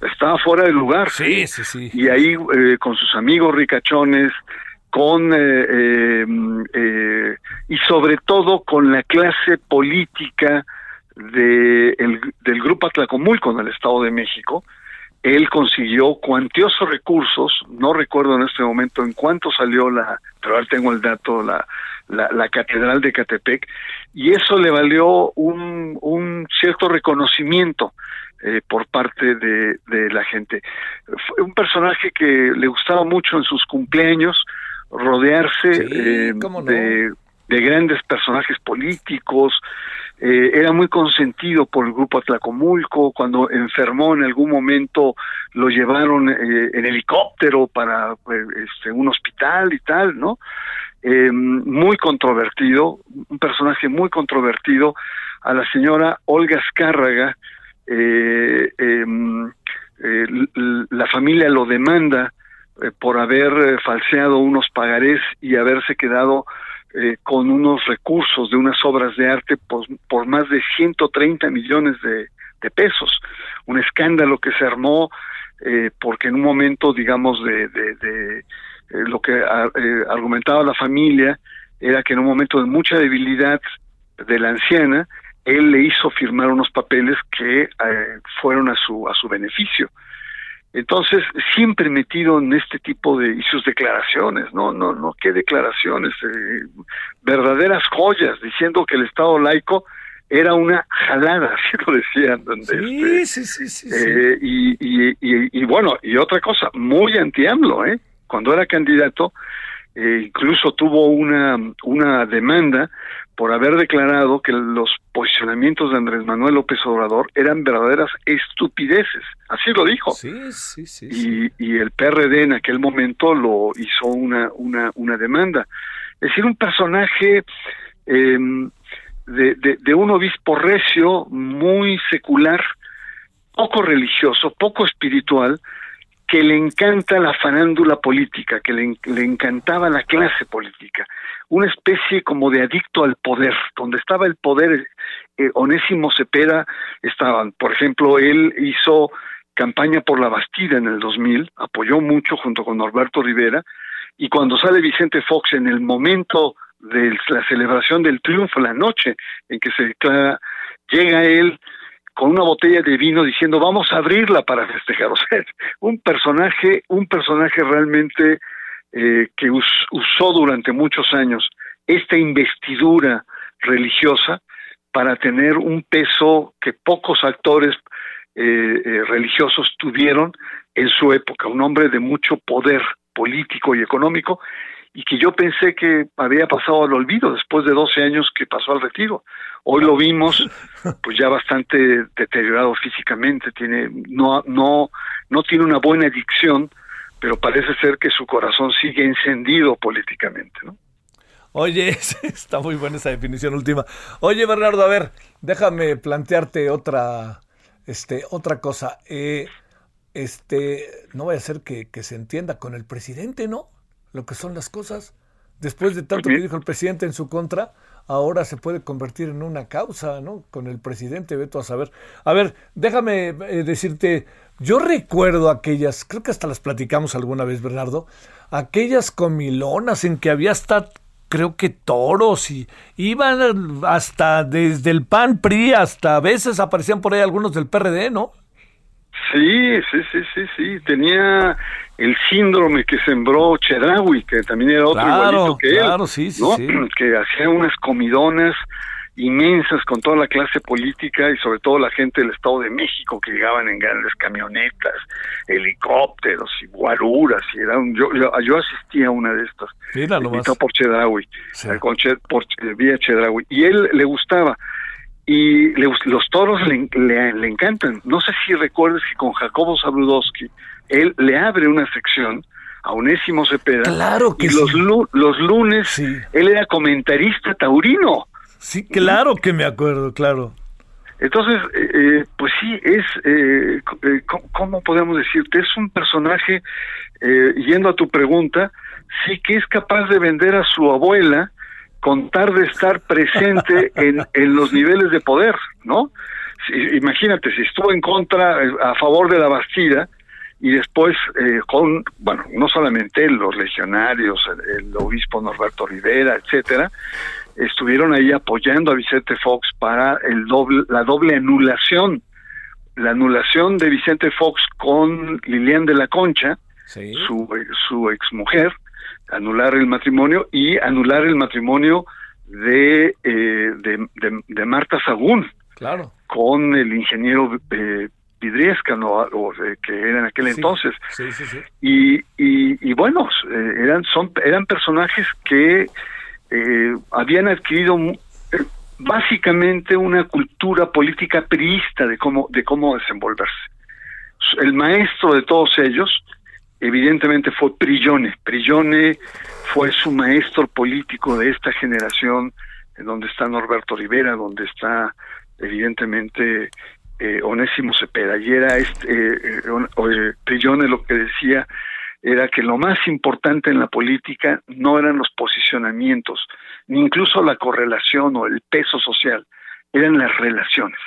S4: estaba fuera de lugar.
S1: Sí, sí, sí.
S4: Y ahí eh, con sus amigos ricachones, con... Eh, y sobre todo con la clase política de del Grupo Atlacomulco en el Estado de México, él consiguió cuantiosos recursos, no recuerdo en este momento en cuánto salió la, pero ahora tengo el dato, la, la, Catedral de Catepec, y eso le valió un, un cierto reconocimiento eh, por parte de, de, la gente. Fue un personaje que le gustaba mucho en sus cumpleaños rodearse eh, de, de grandes personajes políticos, eh, era muy consentido por el grupo Atlacomulco, cuando enfermó en algún momento lo llevaron eh, en helicóptero para pues, este, un hospital y tal, ¿no? Eh, muy controvertido, un personaje muy controvertido, a la señora Olga Escárraga, em, la familia lo demanda por haber falseado unos pagarés y haberse quedado eh, con unos recursos de unas obras de arte por, por más de 130 millones de, pesos. Un escándalo que se armó eh, porque en un momento, digamos, de, de, eh, lo que argumentaba la familia era que en un momento de mucha debilidad de la anciana, él le hizo firmar unos papeles que fueron a su, a su beneficio. Entonces, siempre metido en este tipo de y sus declaraciones, no, no, no, qué declaraciones, eh, verdaderas joyas, diciendo que el Estado laico era una jalada, así lo decían.
S1: Donde sí, sí, sí,
S4: eh, y, y, y, bueno, y otra cosa, muy anti-AMLO, ¿eh? Cuando era candidato, eh, incluso tuvo una, una demanda por haber declarado que los posicionamientos de Andrés Manuel López Obrador eran verdaderas estupideces. Así lo dijo.
S1: Sí, sí, sí,
S4: y, y, el PRD en aquel momento lo hizo una, una, una demanda. Es decir, un personaje de, de, de un obispo recio, muy secular, poco religioso, poco espiritual, que le encanta la farándula política, que le, encantaba la clase política, una especie como de adicto al poder, donde estaba el poder, eh, Onésimo Cepeda estaban, por ejemplo, él hizo campaña por la Bastida en el 2000, apoyó mucho junto con Norberto Rivera, y cuando sale Vicente Fox en el momento de la celebración del triunfo, la noche en que se declara, llega él con una botella de vino diciendo vamos a abrirla para festejar. O sea, un personaje, un personaje realmente eh, que usó durante muchos años esta investidura religiosa para tener un peso que pocos actores eh, eh, religiosos tuvieron en su época, un hombre de mucho poder político y económico y que yo pensé que había pasado al olvido después de 12 años que pasó al retiro. Hoy lo vimos pues ya bastante deteriorado físicamente, tiene no no no tiene una buena adicción, pero parece ser que su corazón sigue encendido políticamente, ¿no?
S1: Oye, está muy buena esa definición última. Oye, Bernardo, a ver, déjame plantearte otra, este, otra cosa. Eh, este, no vaya a ser que, se entienda con el presidente, ¿no? Lo que son las cosas. Después de tanto que dijo el presidente en su contra, ahora se puede convertir en una causa, ¿no? Con el presidente, veto a saber. A ver, déjame eh, decirte, yo recuerdo aquellas, creo que hasta las platicamos alguna vez, Bernardo, aquellas comilonas en que había hasta creo que toros y iban hasta desde el PAN PRI hasta a veces aparecían por ahí algunos del PRD, ¿no?
S4: Sí, sí, sí, sí, sí. Tenía el síndrome que sembró Chedraui, que también era otro igualito que
S1: él. sí, sí, sí.
S4: Que hacía unas comidonas inmensas con toda la clase política y sobre todo la gente del Estado de México que llegaban en grandes camionetas, helicópteros y guaruras y era un, yo, yo, asistía a una de estas invitado por Chedraui con por, vía Chedraui y él le gustaba y le, los toros le, le, encantan no sé si recuerdes que con Jacobo Zabludowski él le abre una sección a Onésimo Cepeda
S1: claro que
S4: y los, los lunes él era comentarista taurino
S1: Sí, claro que me acuerdo, claro.
S4: Entonces, eh, eh, pues sí, es, eh, eh ¿cómo podemos decirte? Es un personaje, yendo a tu pregunta, sí que es capaz de vender a su abuela con tal de estar presente en, en los niveles de poder, ¿no? imagínate, si estuvo en contra, a favor de la Bastida, y después con, bueno, no solamente los legionarios, el, el obispo Norberto Rivera, etcétera, estuvieron ahí apoyando a Vicente Fox para el doble, la doble anulación, la anulación de Vicente Fox con Lilian de la Concha, su, su exmujer, anular el matrimonio y anular el matrimonio de, eh, de, Marta Sagún,
S1: claro.
S4: con el ingeniero eh, Vidriesca, ¿no? o, que era en aquel entonces. y, y, y, bueno, eh, eran, son, eran personajes que eh, habían adquirido eh, básicamente una cultura política priista de cómo, de cómo desenvolverse. El maestro de todos ellos, evidentemente, fue Prillone. Prillone fue su maestro político de esta generación, en donde está Norberto Rivera, donde está, evidentemente, eh, Onésimo Cepeda. Y era este, eh, Prillone lo que decía era que lo más importante en la política no eran los posicionamientos, ni incluso la correlación o el peso social, eran las relaciones.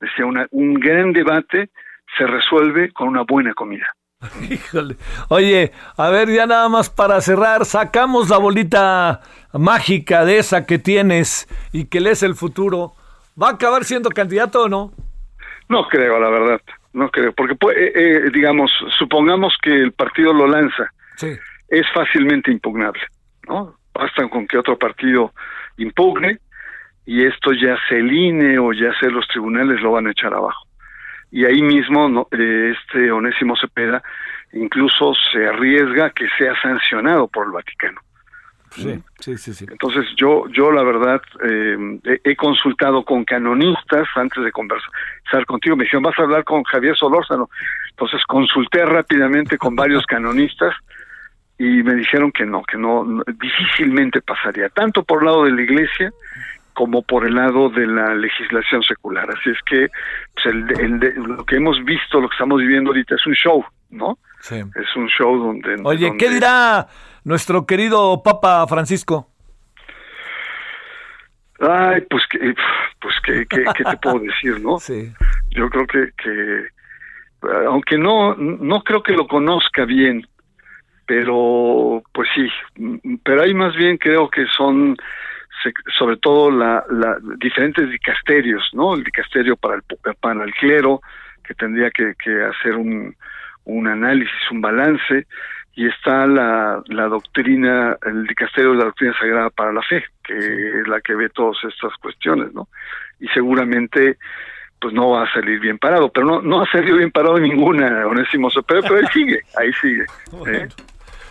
S4: Decía, una, un gran debate se resuelve con una buena comida.
S1: Híjole. Oye, a ver, ya nada más para cerrar, sacamos la bolita mágica de esa que tienes y que lees el futuro. ¿Va a acabar siendo candidato o no?
S4: No creo, la verdad no creo, porque eh, eh, digamos, supongamos que el partido lo lanza, es fácilmente impugnable, ¿no? Basta con que otro partido impugne y esto ya se eline o ya sea los tribunales lo van a echar abajo. Y ahí mismo no, eh, este Onésimo Cepeda incluso se arriesga que sea sancionado por el Vaticano.
S1: Sí, sí, sí,
S4: Entonces yo, yo la verdad, eh, he, consultado con canonistas antes de conversar contigo. Me dijeron, vas a hablar con Javier Solórzano. Entonces consulté rápidamente con varios canonistas y me dijeron que no, que no, difícilmente pasaría, tanto por el lado de la iglesia como por el lado de la legislación secular. Así es que pues, el, lo que hemos visto, lo que estamos viviendo ahorita es un show, ¿no?
S1: Sí.
S4: Es un show donde...
S1: Oye, ¿qué dirá nuestro querido Papa Francisco?
S4: Ay, pues que, pues que, ¿qué te puedo decir, no?
S1: Sí.
S4: Yo creo que, que, aunque no, no creo que lo conozca bien, pero pues sí, pero hay más bien creo que son sobre todo la, la diferentes dicasterios, ¿no? El dicasterio para el para el clero que tendría que, que hacer un, un análisis, un balance, y está la, la doctrina, el dicasterio de la doctrina sagrada para la fe, que es la que ve todas estas cuestiones, ¿no? Y seguramente pues no va a salir bien parado, pero no, no ha salido bien parado ninguna, Onésimo pero, pero ahí sigue, ahí sigue. ¿eh?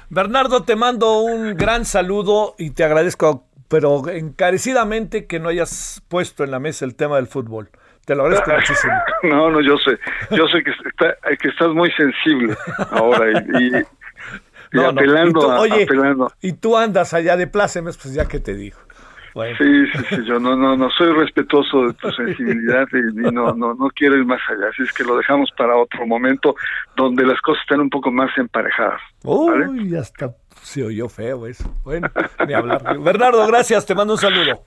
S1: Bernardo, te mando un gran saludo y te agradezco, pero encarecidamente que no hayas puesto en la mesa el tema del fútbol. Te lo agradezco muchísimo.
S4: No, no, yo sé, yo sé que, está, que estás muy sensible ahora y, y, apelando,
S1: ¿Y tú,
S4: oye, apelando.
S1: Y tú andas allá de plácemes, pues ya que te digo.
S4: Sí, sí, sí, yo no, no, no soy respetuoso de tu sensibilidad y, no, no, no quiero ir más allá, así es que lo dejamos para otro momento donde las cosas estén un poco más emparejadas.
S1: Uy, hasta se oyó feo eso. Bueno, ni hablar. Bernardo, gracias, te mando un saludo.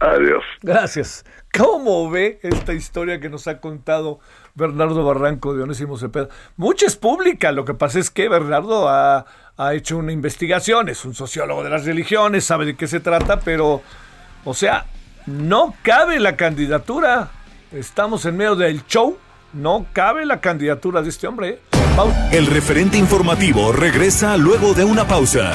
S4: Adiós.
S1: Gracias. ¿Cómo ve esta historia que nos ha contado Bernardo Barranco de Onésimo Cepeda? Mucha es pública, lo que pasa es que Bernardo ha, ha hecho una investigación, es un sociólogo de las religiones, sabe de qué se trata, pero o sea, no cabe la candidatura. Estamos en medio del show. No cabe la candidatura de este hombre.
S2: El referente informativo regresa luego de una pausa.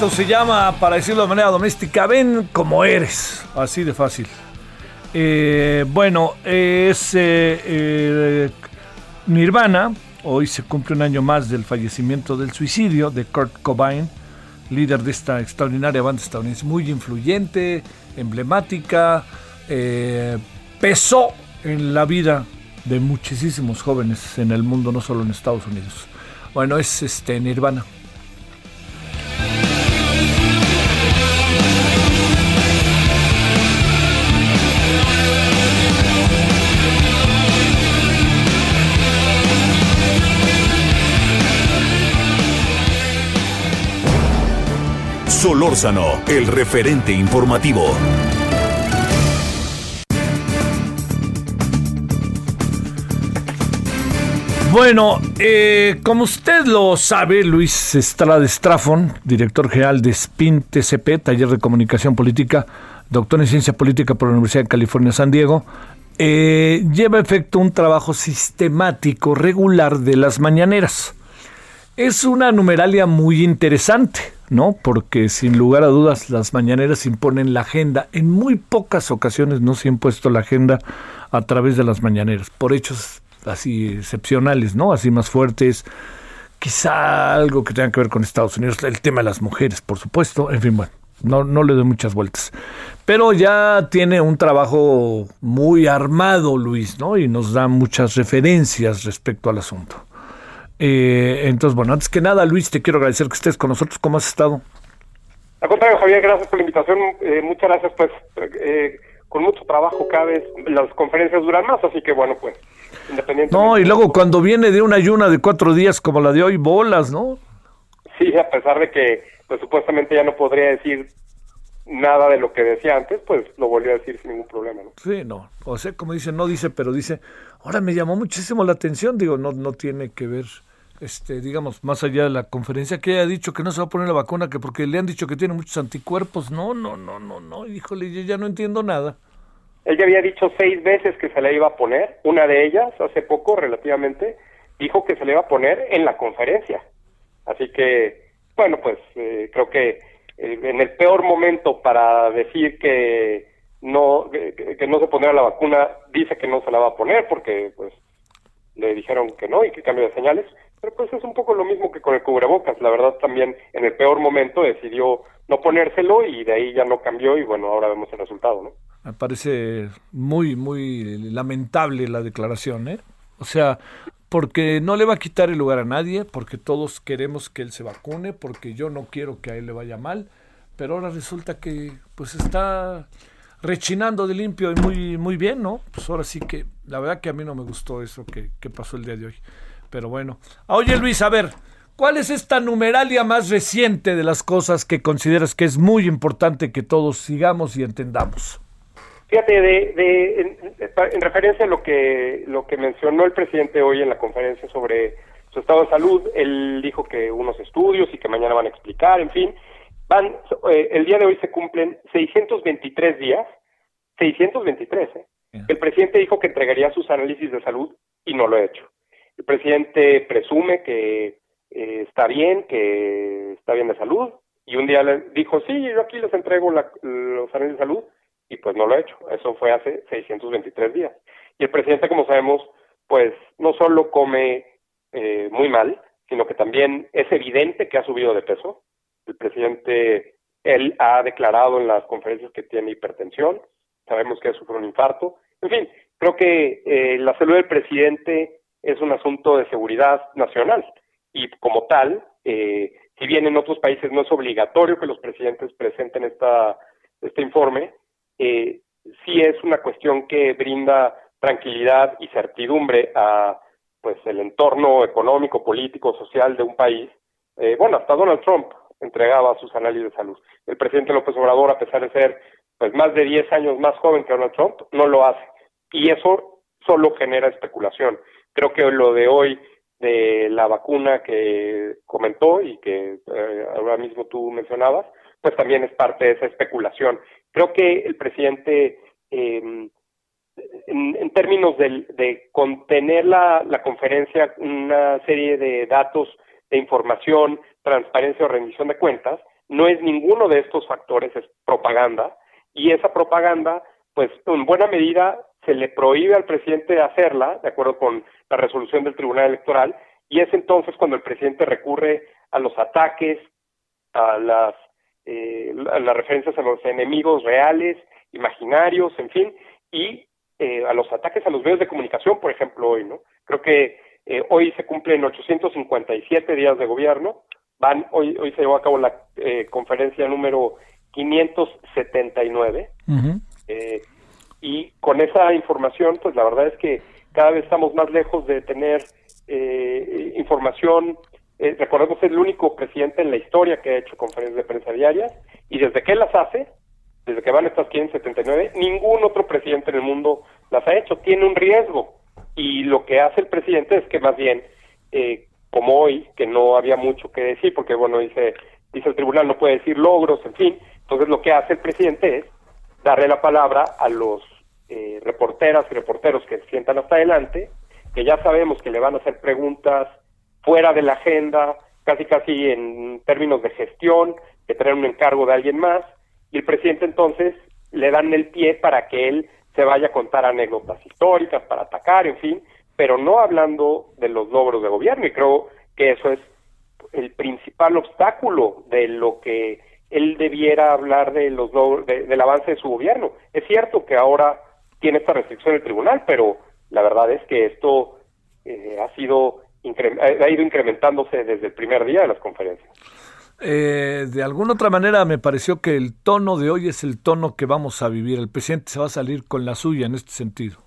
S1: Esto se llama, para decirlo de manera doméstica, ven como eres. Así de fácil. Eh, bueno, es eh, eh, Nirvana. Hoy se cumple un año más del fallecimiento del suicidio de Kurt Cobain, líder de esta extraordinaria banda estadounidense, muy influyente, emblemática, pesó en la vida de muchísimos jóvenes en el mundo, no solo en Estados Unidos. Bueno, es este Nirvana.
S2: Solórzano, el referente informativo.
S1: Bueno, eh, como usted lo sabe, Luis Estrada Strafon, director general de SPIN TCP, Taller de Comunicación Política, doctor en Ciencia Política por la Universidad de California, San Diego, eh, lleva a efecto un trabajo sistemático, regular de las mañaneras. Es una numeralia muy interesante ¿no? Porque sin lugar a dudas las mañaneras imponen la agenda. En muy pocas ocasiones no se ha impuesto la agenda a través de las mañaneras, por hechos así excepcionales, ¿no? Así más fuertes. Quizá algo que tenga que ver con Estados Unidos, el tema de las mujeres, por supuesto. En fin, bueno, no, no le doy muchas vueltas. Pero ya tiene un trabajo muy armado, Luis, ¿no? Y nos da muchas referencias respecto al asunto. Eh, entonces, bueno, antes que nada, Luis, te quiero agradecer que estés con nosotros. ¿Cómo has estado?
S5: Al contrario, Javier, gracias por la invitación. Eh, muchas gracias, pues, eh, con mucho trabajo cada vez las conferencias duran más, así que bueno, pues, independientemente.
S1: No, y luego cuando viene de una ayuna de cuatro días como la de hoy, bolas, ¿no?
S5: sí, a pesar de que pues supuestamente ya no podría decir nada de lo que decía antes, pues lo volvió a decir sin ningún problema, ¿no?
S1: Sí, no. O sea, como dice, no dice, pero dice, ahora me llamó muchísimo la atención, digo, no, no tiene que ver, este, digamos, más allá de la conferencia, que haya dicho que no se va a poner la vacuna, que porque le han dicho que tiene muchos anticuerpos. No, no, no, no, no, híjole, yo ya no entiendo nada.
S5: Él ya había dicho seis veces que se la iba a poner, una de ellas, hace poco relativamente, dijo que se le iba a poner en la conferencia. Así que, bueno, pues eh, creo que eh, en el peor momento para decir que no que, no se pondrá la vacuna dice que no se la va a poner porque pues le dijeron que no y que cambio de señales pero pues es un poco lo mismo que con el cubrebocas la verdad también en el peor momento decidió no ponérselo y de ahí ya no cambió y bueno ahora vemos el resultado no
S1: me parece muy muy lamentable la declaración eh o sea porque no le va a quitar el lugar a nadie, porque todos queremos que él se vacune, porque yo no quiero que a él le vaya mal, pero ahora resulta que pues está rechinando de limpio y muy, muy bien, ¿no? Pues ahora sí que la verdad que a mí no me gustó eso que, que pasó el día de hoy. Pero bueno. Ah, oye Luis, a ver, ¿cuál es esta numeralia más reciente de las cosas que consideras que es muy importante que todos sigamos y entendamos?
S5: Fíjate, de, en, referencia a lo que, lo que mencionó el presidente hoy en la conferencia sobre su estado de salud, él dijo que unos estudios y que mañana van a explicar, en fin, van, eh, el día de hoy se cumplen 623 días, 623, ¿eh? El presidente dijo que entregaría sus análisis de salud y no lo ha hecho. El presidente presume que eh, está bien, que está bien de salud, y un día le dijo, sí, yo aquí les entrego los análisis de salud, y pues no lo ha hecho. Eso fue hace 623 días. Y el presidente, como sabemos, pues no solo come eh, muy mal, sino que también es evidente que ha subido de peso. El presidente, él ha declarado en las conferencias que tiene hipertensión, sabemos que sufre un infarto. En fin, creo que eh, la salud del presidente es un asunto de seguridad nacional y como tal, eh, si bien en otros países no es obligatorio que los presidentes presenten esta, este informe, eh, sí es una cuestión que brinda tranquilidad y certidumbre a pues el entorno económico, político, social de un país. Eh, bueno, hasta Donald Trump entregaba sus análisis de salud. El presidente López Obrador, a pesar de ser pues más de 10 años más joven que Donald Trump, no lo hace. Y eso solo genera especulación. Creo que lo de hoy de la vacuna que comentó y que eh, ahora mismo tú mencionabas, pues también es parte de esa especulación. Creo que el presidente, em, en, términos de, contener la, la, conferencia, una serie de datos, de información, transparencia o rendición de cuentas, no es ninguno de estos factores, es propaganda, y esa propaganda, pues en buena medida se le prohíbe al presidente hacerla, de acuerdo con la resolución del Tribunal Electoral, y es entonces cuando el presidente recurre a los ataques, a las eh, las referencias a los enemigos reales, imaginarios, en fin, y eh, a los ataques a los medios de comunicación, por ejemplo, hoy, ¿no? Creo que eh, hoy se cumplen 857 días de gobierno, van, hoy, hoy se llevó a cabo la eh, conferencia número 579, eh, y con esa información, pues la verdad es que cada vez estamos más lejos de tener eh, información eh, recordemos es el único presidente en la historia que ha hecho conferencias de prensa diarias y desde que las hace, desde que van estas 579, ningún otro presidente en el mundo las ha hecho. Tiene un riesgo y lo que hace el presidente es que más bien, eh, como hoy, que no había mucho que decir, porque bueno, dice, dice el tribunal no puede decir logros, en fin, entonces lo que hace el presidente es darle la palabra a los eh, reporteras y reporteros que se sientan hasta adelante, que ya sabemos que le van a hacer preguntas fuera de la agenda, casi casi en términos de gestión, de tener un encargo de alguien más, y el presidente entonces le dan el pie para que él se vaya a contar anécdotas históricas, para atacar, en fin, pero no hablando de los logros de gobierno, y creo que eso es el principal obstáculo de lo que él debiera hablar de los del avance de su gobierno. Es cierto que ahora tiene esta restricción el tribunal, pero la verdad es que esto eh, ha sido ha ido incrementándose desde el primer día de las conferencias.
S1: Eh, de alguna otra manera me pareció que el tono de hoy es el tono que vamos a vivir. El presidente se va a salir con la suya en este sentido.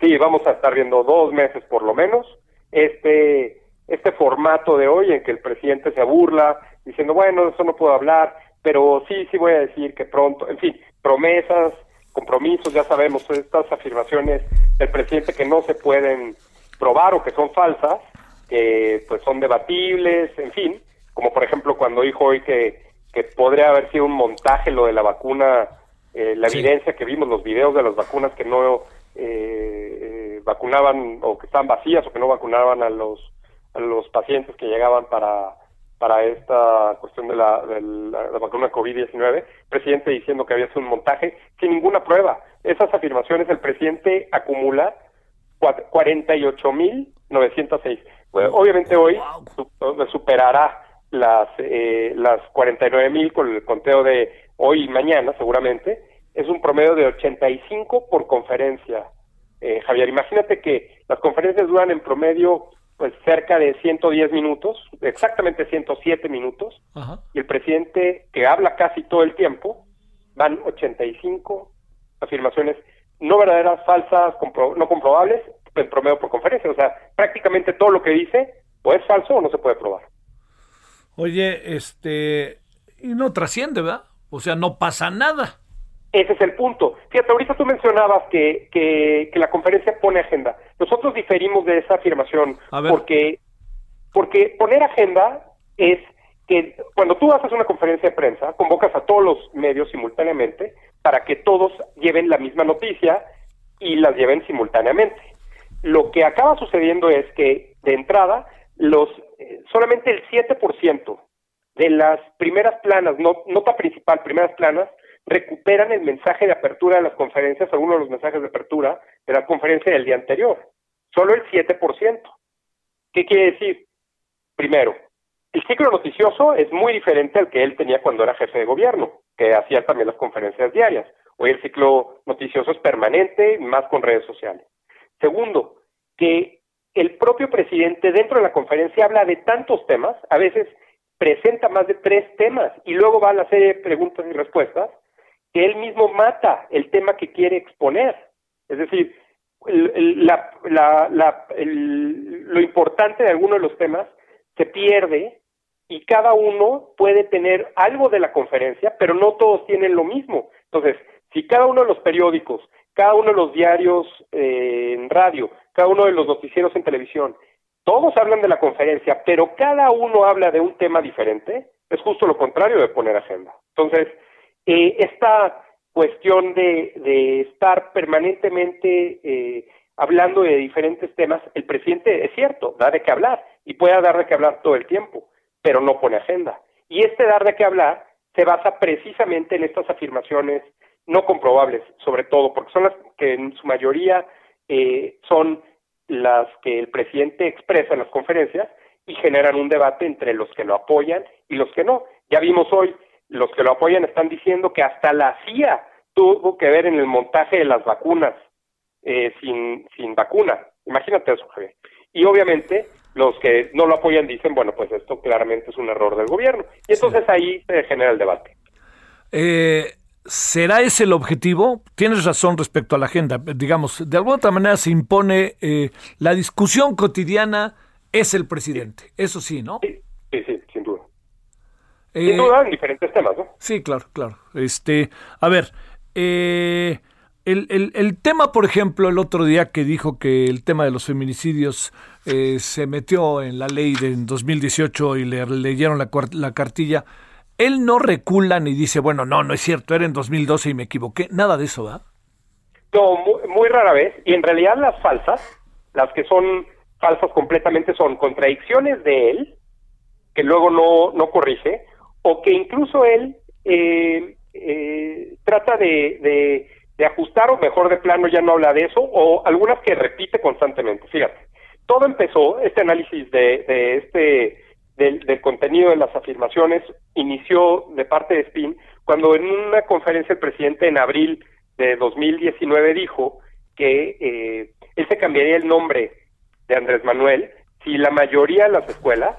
S5: Sí, vamos a estar viendo dos meses por lo menos este este formato de hoy en que el presidente se burla diciendo, bueno, eso no puedo hablar, pero sí, sí voy a decir que pronto, en fin, promesas, compromisos, ya sabemos, estas afirmaciones del presidente que no se pueden probar o que son falsas, que pues son debatibles, en fin, como por ejemplo cuando dijo hoy que, que podría haber sido un montaje lo de la vacuna, eh, la evidencia que vimos, los videos de las vacunas que no eh, eh, vacunaban o que estaban vacías o que no vacunaban a los, a los pacientes que llegaban para para esta cuestión de la, de la, vacuna COVID-19, presidente diciendo que había sido un montaje sin ninguna prueba. Esas afirmaciones el presidente acumula 48.906. obviamente hoy superará las eh, las 49.000 con el conteo de hoy y mañana seguramente. Es un promedio de 85 por conferencia. Eh, Javier, imagínate que las conferencias duran en promedio pues cerca de 110 minutos, exactamente 107 minutos, y el presidente que habla casi todo el tiempo, van 85 afirmaciones no verdaderas, falsas, no comprobables, en promedio por conferencia. O sea, prácticamente todo lo que dice o es falso o no se puede probar.
S1: Oye, este, y no trasciende, ¿verdad? O sea, no pasa nada.
S5: Ese es el punto. Fíjate, ahorita tú mencionabas que, que, la conferencia pone agenda. Nosotros diferimos de esa afirmación porque, porque poner agenda es que cuando tú haces una conferencia de prensa, convocas a todos los medios simultáneamente para que todos lleven la misma noticia y las lleven simultáneamente. Lo que acaba sucediendo es que, de entrada, los eh, solamente el 7% de las primeras planas, no, nota principal, primeras planas, recuperan el mensaje de apertura de las conferencias, algunos de los mensajes de apertura de la conferencia del día anterior. Solo el 7%. ¿Qué quiere decir? Primero, el ciclo noticioso es muy diferente al que él tenía cuando era jefe de gobierno, que hacía también las conferencias diarias. Hoy el ciclo noticioso es permanente, más con redes sociales. Segundo, que el propio presidente dentro de la conferencia habla de tantos temas, a veces presenta más de tres temas y luego va a la serie de preguntas y respuestas que él mismo mata el tema que quiere exponer. Es decir, lo importante de alguno de los temas se pierde y cada uno puede tener algo de la conferencia, pero no todos tienen lo mismo. Entonces, si cada uno de los periódicos, cada uno de los diarios eh, en radio, cada uno de los noticieros en televisión, todos hablan de la conferencia, pero cada uno habla de un tema diferente, es justo lo contrario de poner agenda. Entonces, eh, esta cuestión de, estar permanentemente eh, hablando de diferentes temas, el presidente es cierto, da de qué hablar y puede dar de qué hablar todo el tiempo, pero no pone agenda. Y este dar de qué hablar se basa precisamente en estas afirmaciones no comprobables, sobre todo, porque son las que en su mayoría eh, son las que el presidente expresa en las conferencias y generan un debate entre los que lo apoyan y los que no. Ya vimos hoy los que lo apoyan están diciendo que hasta la CIA tuvo que ver en el montaje de las vacunas eh, sin, sin vacuna. Imagínate eso, Javier. Y obviamente los que no lo apoyan dicen, bueno, pues esto claramente es un error del gobierno. Y entonces ahí se genera el debate.
S1: Eh, ¿Será ese el objetivo? Tienes razón respecto a la agenda. Digamos, de alguna otra manera se impone eh, la discusión cotidiana es el presidente. Eso sí, ¿no?
S5: Sí. Sin eh, duda en diferentes temas, ¿no?
S1: Sí, claro, claro. Este, a ver, eh, el, el, tema, por ejemplo, el otro día que dijo que el tema de los feminicidios eh, se metió en la ley de 2018 y le leyeron la, la cartilla, él no recula ni dice, bueno, no, no es cierto, era en 2012 y me equivoqué. Nada de eso, ¿verdad?
S5: No, muy, rara vez. Y en realidad las falsas, las que son falsas completamente, son contradicciones de él, que luego no, no corrige, o que incluso él eh, eh, trata de, de, ajustar o mejor de plano ya no habla de eso, o algunas que repite constantemente. Fíjate, todo empezó, este análisis de, de este del, contenido de las afirmaciones inició de parte de Spin cuando en una conferencia el presidente en abril de 2019 dijo que eh, él se cambiaría el nombre de Andrés Manuel si la mayoría de las escuelas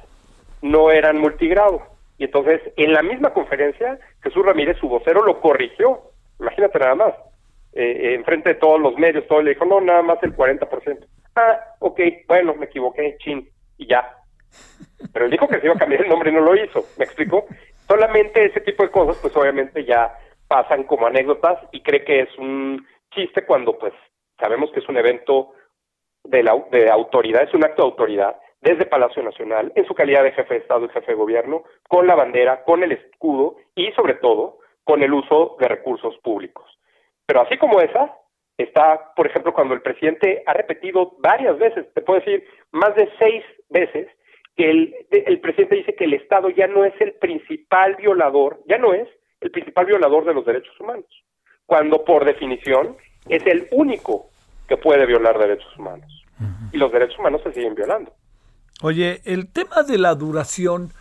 S5: no eran multigrado. Y entonces, en la misma conferencia, Jesús Ramírez, su vocero, lo corrigió. Imagínate nada más. Eh, en frente de todos los medios, todo le dijo, no, nada más el 40%. Ah, ok, bueno, me equivoqué, chin, y ya Pero él dijo que se iba a cambiar el nombre y no lo hizo. ¿Me explico? Solamente ese tipo de cosas, pues obviamente ya pasan como anécdotas y cree que es un chiste cuando pues sabemos que es un evento de, la, de autoridad, es un acto de autoridad desde Palacio Nacional, en su calidad de jefe de Estado y jefe de gobierno, con la bandera, con el escudo y sobre todo con el uso de recursos públicos. Pero así como esa, está, por ejemplo, cuando el presidente ha repetido varias veces, te puedo decir más de seis veces, que el, el presidente dice que el Estado ya no es el principal violador, ya no es el principal violador de los derechos humanos, cuando por definición es el único que puede violar derechos humanos. Y los derechos humanos se siguen violando.
S1: Oye, el tema de la duración,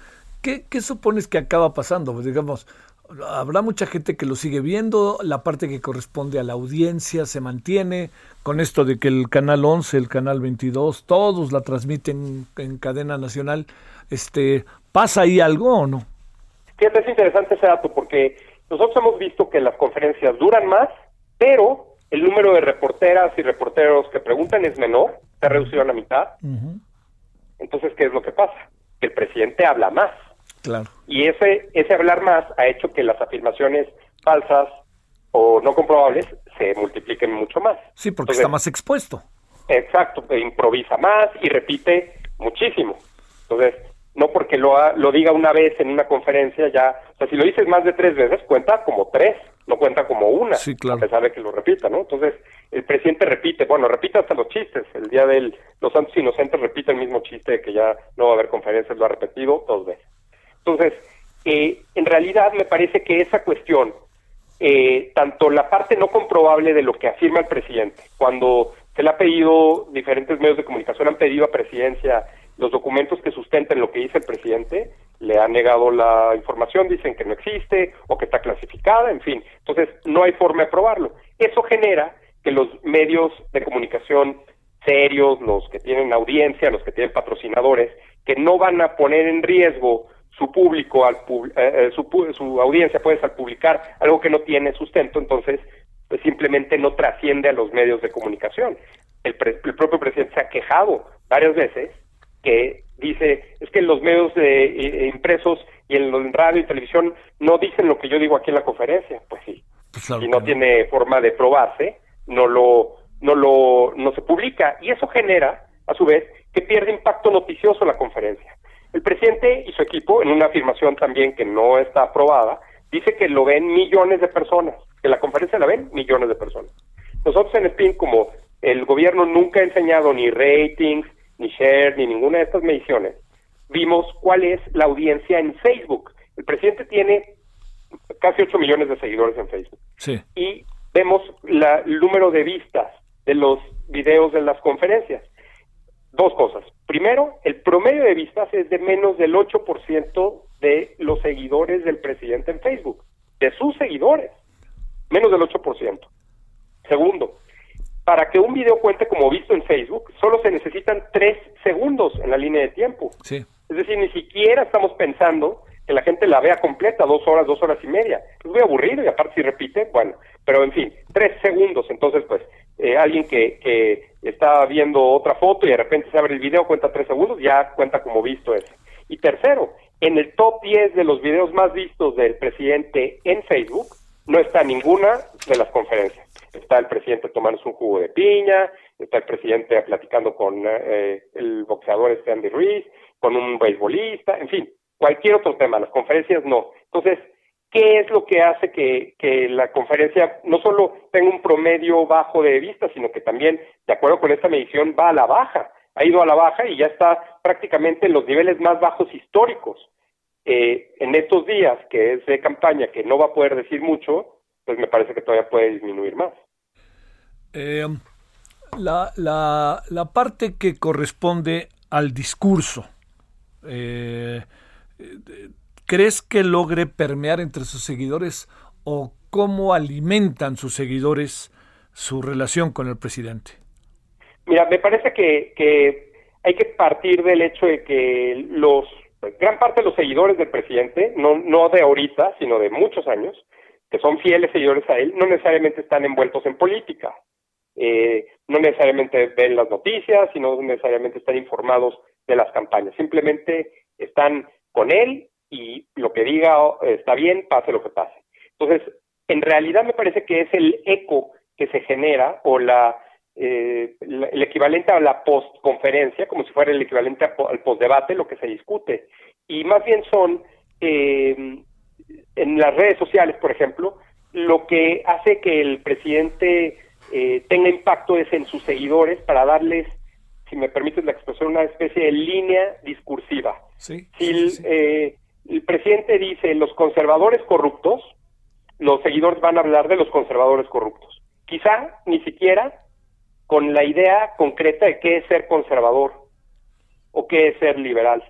S1: ¿qué, qué supones que acaba pasando? Pues digamos, habrá mucha gente que lo sigue viendo, la parte que corresponde a la audiencia se mantiene, con esto de que el canal 11, el canal 22, todos la transmiten en cadena nacional, este, ¿pasa ahí algo o no?
S5: Fíjate, es interesante ese dato porque nosotros hemos visto que las conferencias duran más, pero el número de reporteras y reporteros que preguntan es menor, se ha reducido a la mitad. Entonces, ¿qué es lo que pasa? Que el presidente habla más.
S1: Claro.
S5: Y ese, ese hablar más ha hecho que las afirmaciones falsas o no comprobables se multipliquen mucho más.
S1: Sí, porque está más expuesto.
S5: Exacto, e improvisa más y repite muchísimo. Entonces, no porque lo, lo diga una vez en una conferencia ya, o sea, si lo dices más de tres veces, cuenta como tres, no cuenta como una,
S1: sí, claro.
S5: a pesar de que lo repita, ¿no? Entonces, el presidente repite, bueno, repite hasta los chistes, el día de los santos inocentes repite el mismo chiste de que ya no va a haber conferencias, lo ha repetido dos veces. Entonces, eh, en realidad me parece que esa cuestión, eh, tanto la parte no comprobable de lo que afirma el presidente, cuando se le ha pedido, diferentes medios de comunicación han pedido a presidencia los documentos que sustenten lo que dice el presidente, le han negado la información, dicen que no existe o que está clasificada, en fin. Entonces, no hay forma de probarlo. Eso genera que los medios de comunicación serios, los que tienen audiencia, los que tienen patrocinadores, que no van a poner en riesgo su público, al eh, eh, su, su, audiencia, pues, al publicar algo que no tiene sustento, entonces pues, simplemente no trasciende a los medios de comunicación. El, el propio presidente se ha quejado varias veces que dice, es que los medios de, impresos y en, radio y televisión no dicen lo que yo digo aquí en la conferencia. Pues sí, pues si no, tiene forma de probarse, no lo, no lo, no se publica y eso genera, a su vez, que pierde impacto noticioso la conferencia. El presidente y su equipo, en una afirmación también que no está aprobada, dice que lo ven millones de personas, que la conferencia la ven millones de personas. Nosotros en SPIN, como el gobierno nunca ha enseñado ni ratings, ni share, ni ninguna de estas mediciones, vimos cuál es la audiencia en Facebook. El presidente tiene casi 8 millones de seguidores en Facebook.
S1: Sí.
S5: Y vemos la, el número de vistas de los videos de las conferencias. Dos cosas. Primero, el promedio de vistas es de menos del 8% de los seguidores del presidente en Facebook, de sus seguidores, menos del 8%. Segundo, para que un video cuente como visto en Facebook, solo se necesitan tres segundos en la línea de tiempo.
S1: Sí.
S5: Es decir, ni siquiera estamos pensando que la gente la vea completa, dos horas, dos horas y media. Es muy aburrido y aparte si repite, bueno, pero en fin, tres segundos. Entonces, pues, eh, alguien que, que está viendo otra foto y de repente se abre el video, cuenta tres segundos, ya cuenta como visto ese. Y tercero, en el top 10 de los videos más vistos del presidente en Facebook, no está ninguna de las conferencias está el presidente tomándose un jugo de piña, está el presidente platicando con eh, el boxeador este Andy Ruiz, con un beisbolista, en fin, cualquier otro tema, las conferencias no. Entonces, ¿qué es lo que hace que, que la conferencia no solo tenga un promedio bajo de vistas, sino que también, de acuerdo con esta medición, va a la baja? Ha ido a la baja y ya está prácticamente en los niveles más bajos históricos. Eh, en estos días, que es de campaña, que no va a poder decir mucho, pues me parece que todavía puede disminuir más.
S1: Eh, la, la, la, parte que corresponde al discurso, eh, ¿crees que logre permear entre sus seguidores o cómo alimentan sus seguidores su relación con el presidente?
S5: Mira, me parece que, hay que partir del hecho de que los gran parte de los seguidores del presidente, no, no de ahorita, sino de muchos años, que son fieles seguidores a él, no necesariamente están envueltos en política. Eh, no necesariamente ven las noticias y no necesariamente están informados de las campañas. Simplemente están con él y lo que diga está bien, pase lo que pase. Entonces, en realidad me parece que es el eco que se genera o la, eh, el equivalente a la postconferencia, como si fuera el equivalente al postdebate, lo que se discute. Y más bien son, eh, en las redes sociales, por ejemplo, lo que hace que el presidente eh, tenga impacto es en sus seguidores para darles, si me permites la expresión, una especie de línea discursiva.
S1: Sí,
S5: si el presidente dice los conservadores corruptos, los seguidores van a hablar de los conservadores corruptos. Quizá ni siquiera con la idea concreta de qué es ser conservador o qué es ser liberal.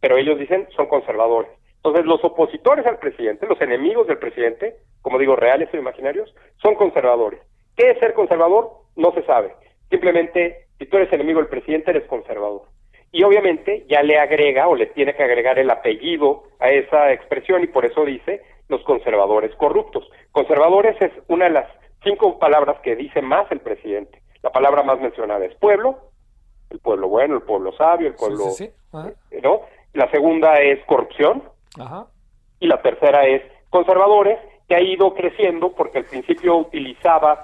S5: Pero ellos dicen son conservadores. Entonces los opositores al presidente, los enemigos del presidente, como digo, reales o imaginarios, son conservadores. ¿Qué es ser conservador? No se sabe. Simplemente, si tú eres enemigo del presidente, eres conservador. Y obviamente ya le agrega o le tiene que agregar el apellido a esa expresión y por eso dice los conservadores corruptos. Conservadores es una de las cinco palabras que dice más el presidente. La palabra más mencionada es pueblo, el pueblo bueno, el pueblo sabio, el pueblo... Eh, ¿no? La segunda es corrupción. Y la tercera es conservadores, que ha ido creciendo porque al principio utilizaba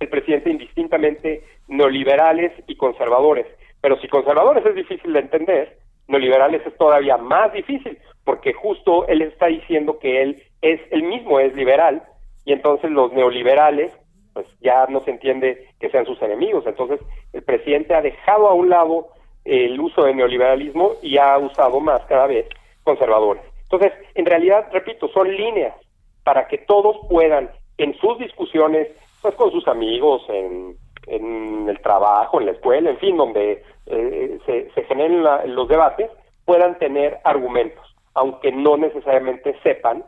S5: el presidente indistintamente neoliberales y conservadores. Pero si conservadores es difícil de entender, neoliberales es todavía más difícil, porque justo él está diciendo que él es el mismo es liberal y entonces los neoliberales pues ya no se entiende que sean sus enemigos. Entonces el presidente ha dejado a un lado el uso del neoliberalismo y ha usado más cada vez conservadores. Entonces, en realidad, repito, son líneas para que todos puedan en sus discusiones, pues con sus amigos, en, en el trabajo, en la escuela, en fin, donde eh, se, generen los debates, puedan tener argumentos, aunque no necesariamente sepan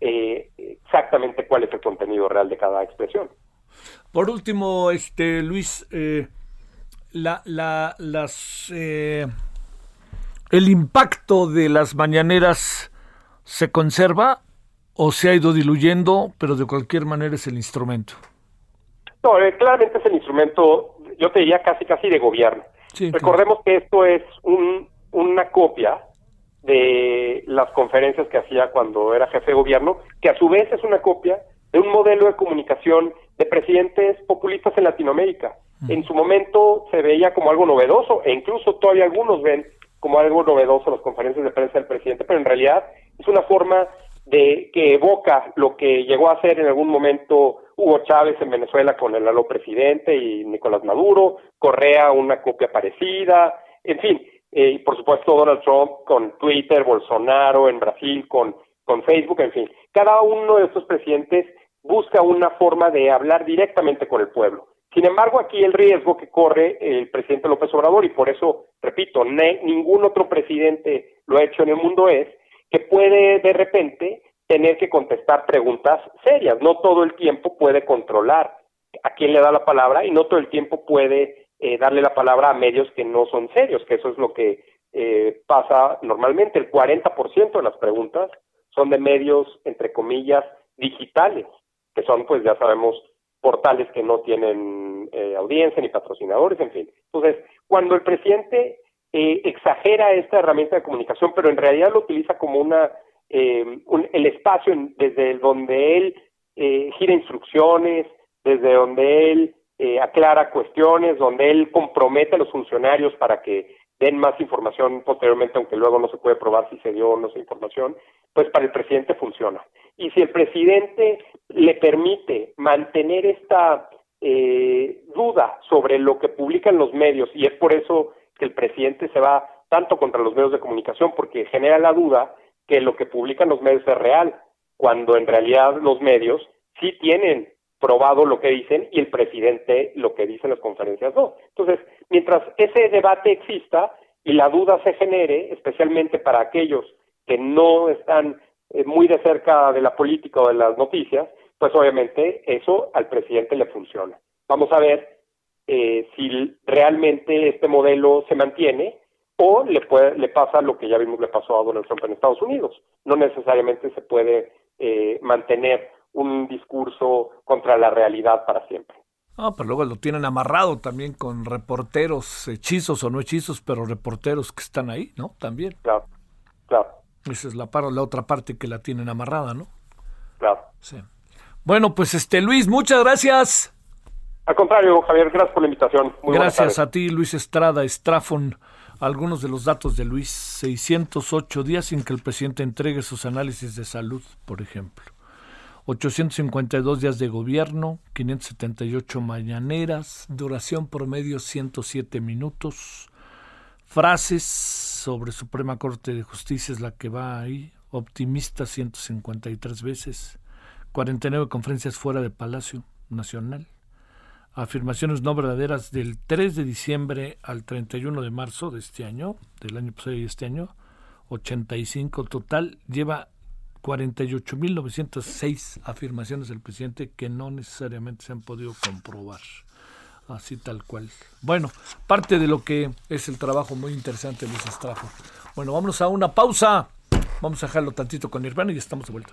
S5: eh, exactamente cuál es el contenido real de cada expresión.
S1: Por último, este Luis, eh, la, la, las, eh, el impacto de las mañaneras se conserva o se ha ido diluyendo, pero de cualquier manera es el instrumento.
S5: No, claramente es el instrumento, yo te diría casi casi de gobierno. Recordemos que esto es un, una copia de las conferencias que hacía cuando era jefe de gobierno, que a su vez es una copia de un modelo de comunicación de presidentes populistas en Latinoamérica. En su momento se veía como algo novedoso, e incluso todavía algunos ven como algo novedoso las conferencias de prensa del presidente, pero en realidad es una forma de que evoca lo que llegó a hacer en algún momento Hugo Chávez en Venezuela con el alo presidente y Nicolás Maduro, Correa una copia parecida, en fin, eh, por supuesto Donald Trump con Twitter, Bolsonaro en Brasil con, con Facebook, en fin. Cada uno de estos presidentes busca una forma de hablar directamente con el pueblo. Sin embargo, aquí el riesgo que corre el presidente López Obrador, y por eso, repito, ningún otro presidente lo ha hecho en el mundo, es que puede de repente tener que contestar preguntas serias. No todo el tiempo puede controlar a quién le da la palabra y no todo el tiempo puede eh, darle la palabra a medios que no son serios, que eso es lo que eh, pasa normalmente. El 40% de las preguntas son de medios, entre comillas, digitales, que son, pues ya sabemos, portales que no tienen eh, audiencia ni patrocinadores, en fin. Entonces, cuando el presidente exagera esta herramienta de comunicación, pero en realidad lo utiliza como una el espacio desde donde él gira instrucciones, desde donde él eh, aclara cuestiones, donde él compromete a los funcionarios para que den más información posteriormente, aunque luego no se puede probar si se dio o no esa información, pues para el presidente funciona. Y si el presidente le permite mantener esta eh, duda sobre lo que publican los medios, y es por eso que el presidente se va tanto contra los medios de comunicación, porque genera la duda que lo que publican los medios es real, cuando en realidad los medios sí tienen probado lo que dicen y el presidente lo que dice en las conferencias no. Entonces, mientras ese debate exista y la duda se genere, especialmente para aquellos que no están eh, muy de cerca de la política o de las noticias, pues obviamente eso al presidente le funciona. Vamos a ver eh, si realmente este modelo se mantiene o le, puede, le pasa lo que ya vimos le pasó a Donald Trump en Estados Unidos. No necesariamente se puede eh, mantener un discurso contra la realidad para siempre.
S1: Ah, pero luego lo tienen amarrado también con reporteros, hechizos o no hechizos, pero reporteros que están ahí, ¿no? También.
S5: Claro, claro.
S1: Esa es la, la otra parte que la tienen amarrada, ¿no?
S5: Claro.
S1: Sí. Bueno, pues este Luis, muchas gracias.
S5: Al contrario, Javier, gracias por la invitación.
S1: gracias a ti, Luis Estrada, Estrafon. Algunos de los datos de Luis, 608 días sin que el presidente entregue sus análisis de salud, por ejemplo. 852 días de gobierno, 578 mañaneras, duración promedio 107 minutos. Frases sobre Suprema Corte de Justicia es la que va ahí, optimista 153 veces, 49 conferencias fuera de Palacio Nacional, afirmaciones no verdaderas del 3 de diciembre al 31 de marzo de este año, del año pasado y este año, 85 total, lleva 48.906 afirmaciones del presidente que no necesariamente se han podido comprobar. Así tal cual. Bueno, parte de lo que es el trabajo muy interesante de Luis Estrafo. Bueno, vamos a una pausa. Vamos a dejarlo tantito con Nirvana y estamos de vuelta.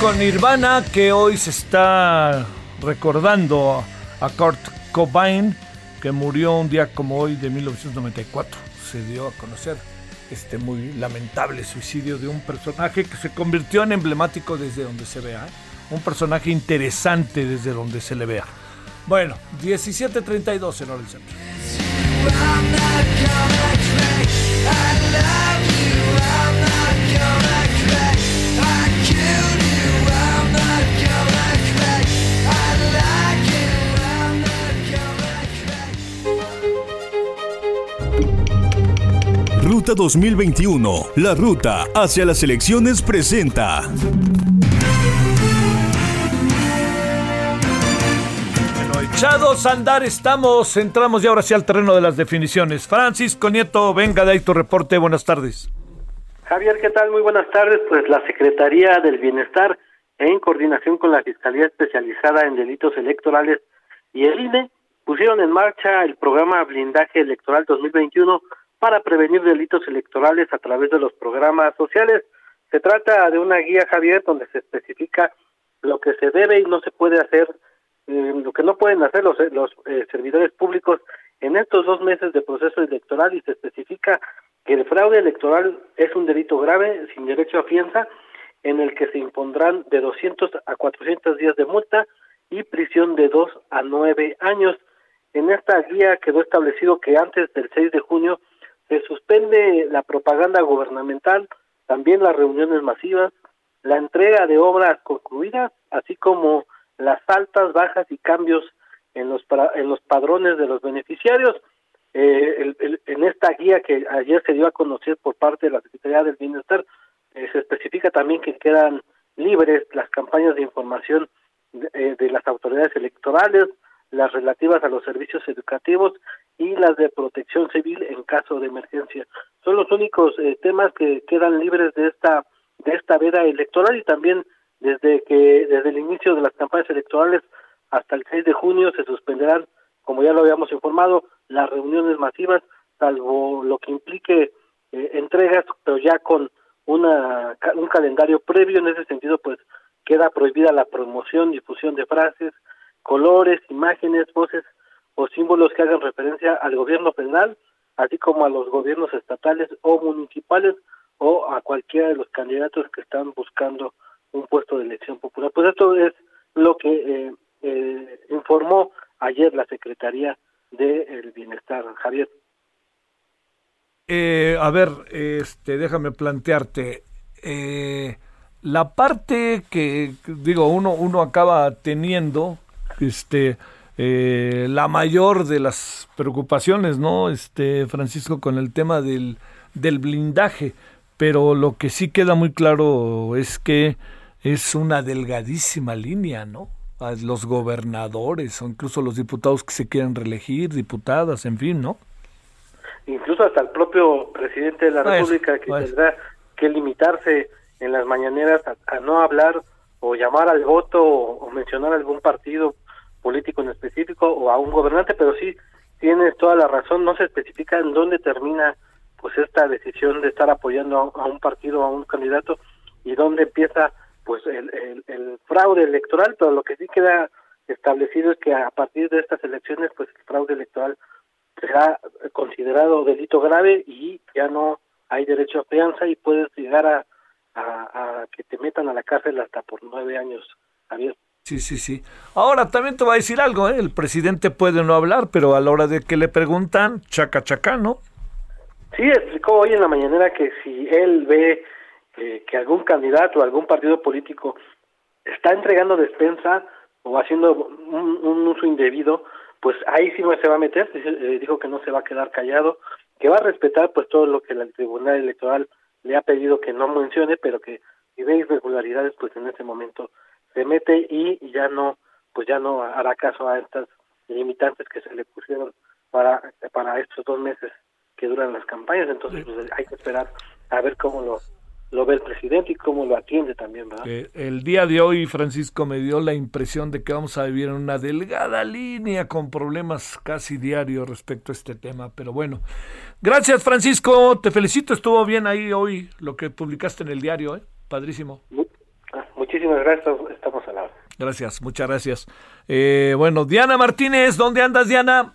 S2: Con Nirvana, que hoy se está recordando a Kurt Cobain, que murió un día como hoy de 1994. Se dio a conocer este muy lamentable suicidio de un personaje que se convirtió en emblemático desde donde se vea. ¿eh? Un personaje interesante desde donde se le vea. Bueno, 17.32 en hora del centro. Ruta 2021, la ruta hacia las elecciones presenta.
S1: Bueno, echados a andar estamos, entramos ya ahora sí al terreno de las definiciones. Francisco Nieto, venga de ahí tu reporte, buenas tardes.
S6: Javier, ¿qué tal? Muy buenas tardes. Pues la Secretaría del Bienestar, en coordinación con la Fiscalía Especializada en Delitos Electorales y el INE, pusieron en marcha el programa Blindaje Electoral 2021 para prevenir delitos electorales a través de los programas sociales. Se trata de una guía, Javier, donde se especifica lo que se debe y no se puede hacer, eh, lo que no pueden hacer los, los eh, servidores públicos en estos dos meses de proceso electoral y se especifica que el fraude electoral es un delito grave sin derecho a fianza en el que se impondrán de 200 a 400 días de multa y prisión de 2 a 9 años. En esta guía quedó establecido que antes del 6 de junio se suspende la propaganda gubernamental, también las reuniones masivas, la entrega de obras concluidas, así como las altas, bajas y cambios en los en los padrones de los beneficiarios. Eh, en esta guía que ayer se dio a conocer por parte de la Secretaría del Bienestar, eh, se especifica también que quedan libres las campañas de información de, eh, de las autoridades electorales, las relativas a los servicios educativos y las de protección civil en caso de emergencia. Son los únicos eh, temas que quedan libres de esta de esta veda electoral y también desde que desde el inicio de las campañas electorales hasta el 6 de junio se suspenderán, como ya lo habíamos informado, las reuniones masivas, salvo lo que implique eh, entregas, pero ya con una un calendario previo en ese sentido, pues queda prohibida la promoción, difusión de frases, colores, imágenes, voces o símbolos que hagan referencia al gobierno federal, así como a los gobiernos estatales o municipales o a cualquiera de los candidatos que están buscando un puesto de elección popular. Pues esto es lo que eh, eh, informó ayer la Secretaría del Bienestar, Javier.
S1: Eh, a ver, este, déjame plantearte. Eh, la parte que, digo, uno, uno acaba teniendo, este, eh, la mayor de las preocupaciones, ¿no? Este, Francisco, con el tema del, del blindaje. Pero lo que sí queda muy claro es que es una delgadísima línea, ¿no? A los gobernadores o incluso los diputados que se quieren reelegir, diputadas, en fin, ¿no?
S6: Incluso hasta el propio presidente de la
S1: Pues,
S6: República que
S1: pues.
S6: tendrá que limitarse en las mañaneras a, a no hablar o llamar al voto o, o mencionar algún partido político en específico o a un gobernante, pero sí tienes toda la razón, no se especifica en dónde termina pues esta decisión de estar apoyando a, un partido o a un candidato y dónde empieza pues el, el, el fraude electoral, pero lo que sí queda establecido es que a partir de estas elecciones pues el fraude electoral será considerado delito grave y ya no hay derecho a fianza y puedes llegar a, a, que te metan a la cárcel hasta por nueve años, Javier.
S1: Sí, sí, sí. Ahora también te voy a decir algo, ¿eh? El presidente puede no hablar, pero a la hora de que le preguntan, chaca, chaca, ¿no?
S6: Sí, explicó hoy en la mañanera que si él ve eh, que algún candidato o algún partido político está entregando despensa o haciendo un, uso indebido, pues ahí sí no se va a meter, eh, dijo que no se va a quedar callado, que va a respetar pues todo lo que el Tribunal Electoral le ha pedido que no mencione, pero que si ve irregularidades pues en ese momento se mete y ya no pues ya no hará caso a estas limitantes que se le pusieron para para estos dos meses que duran las campañas, entonces pues, hay que esperar a ver cómo lo lo ve el presidente y cómo lo atiende también, ¿verdad?
S1: Eh, el día de hoy, Francisco, me dio la impresión de que vamos a vivir en una delgada línea con problemas casi diarios respecto a este tema. Pero bueno, gracias, Francisco. Te felicito. Estuvo bien ahí hoy lo que publicaste en el diario, ¿eh? Padrísimo.
S6: Ah, Muchísimas gracias, lado.
S1: Gracias, muchas gracias. Eh, bueno, Diana Martínez, ¿dónde andas, Diana?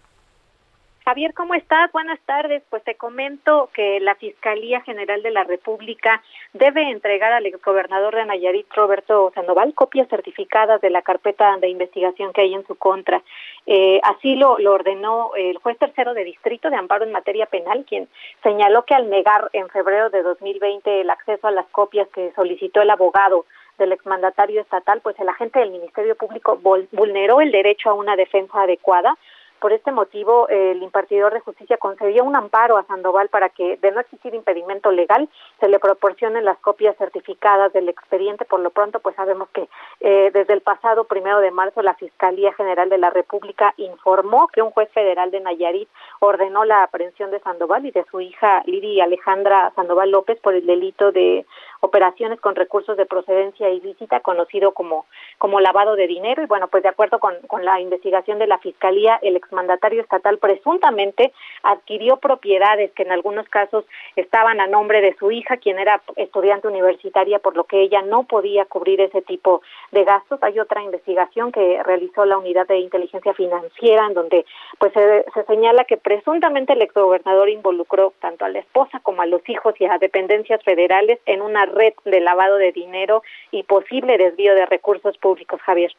S7: Javier, ¿cómo estás? Buenas tardes. Pues te comento que la Fiscalía General de la República debe entregar al exgobernador de Nayarit, Roberto Sandoval, copias certificadas de la carpeta de investigación que hay en su contra. Eh, así lo, lo ordenó el juez tercero de distrito de amparo en materia penal, quien señaló que al negar en febrero de 2020 el acceso a las copias que solicitó el abogado del exmandatario estatal, pues el agente del Ministerio Público vulneró el derecho a una defensa adecuada. Por este motivo, el impartidor de justicia concedió un amparo a Sandoval para que, de no existir impedimento legal, se le proporcionen las copias certificadas del expediente. Por lo pronto, pues sabemos que eh, desde el pasado primero de marzo, la Fiscalía General de la República informó que un juez federal de Nayarit ordenó la aprehensión de Sandoval y de su hija Liri Alejandra Sandoval López por el delito de operaciones con recursos de procedencia ilícita, conocido como, como lavado de dinero. Y bueno, pues de acuerdo con, con la investigación de la Fiscalía, el exmandatario estatal presuntamente adquirió propiedades que en algunos casos estaban a nombre de su hija, quien era estudiante universitaria, por lo que ella no podía cubrir ese tipo de gastos. Hay otra investigación que realizó la Unidad de Inteligencia Financiera, en donde pues se, se señala que presuntamente el exgobernador involucró tanto a la esposa como a los hijos y a dependencias federales en una red de lavado de dinero y posible desvío de recursos públicos, Javier.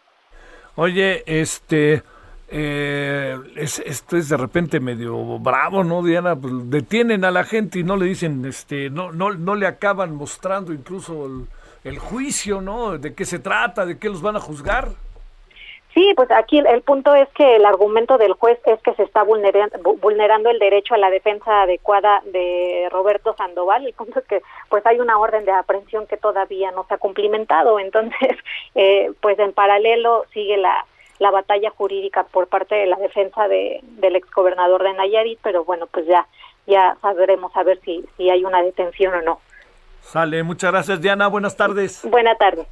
S1: Oye, este, eh, es, esto es de repente medio bravo, ¿no, Diana? Pues detienen a la gente y no le dicen, este, no, no, no le acaban mostrando incluso el- juicio, ¿no? ¿De qué se trata? ¿De qué los van a juzgar?
S7: Sí, pues aquí el, punto es que el argumento del juez es que se está vulnerando, vulnerando el derecho a la defensa adecuada de Roberto Sandoval. El punto es que pues hay una orden de aprehensión que todavía no se ha cumplimentado. Entonces, eh, pues en paralelo sigue la, la batalla jurídica por parte de la defensa de, del exgobernador de Nayarit, pero bueno, pues ya ya sabremos a ver si, si hay una detención o no.
S1: Sale, muchas gracias Diana, buenas tardes.
S7: Buena tarde.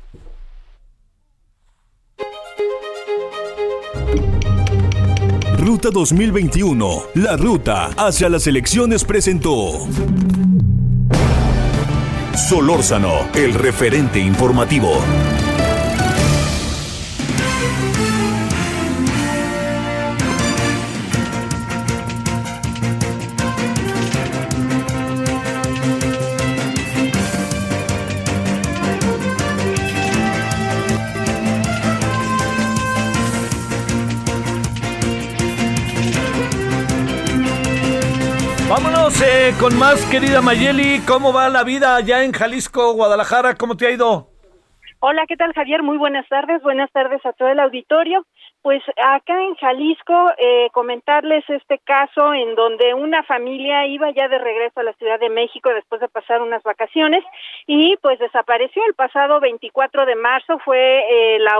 S8: Ruta 2021, la ruta hacia las elecciones presentó. Solórzano, el referente informativo.
S1: Con más, querida Mayeli. ¿Cómo va la vida allá en Jalisco, Guadalajara? ¿Cómo te ha ido?
S9: Hola, ¿qué tal Javier? Muy buenas tardes, buenas tardes a todo el auditorio. Pues acá en Jalisco, eh, comentarles este caso en donde una familia iba ya de regreso a la Ciudad de México después de pasar unas vacaciones y pues desapareció el pasado 24 de marzo, fue eh, la,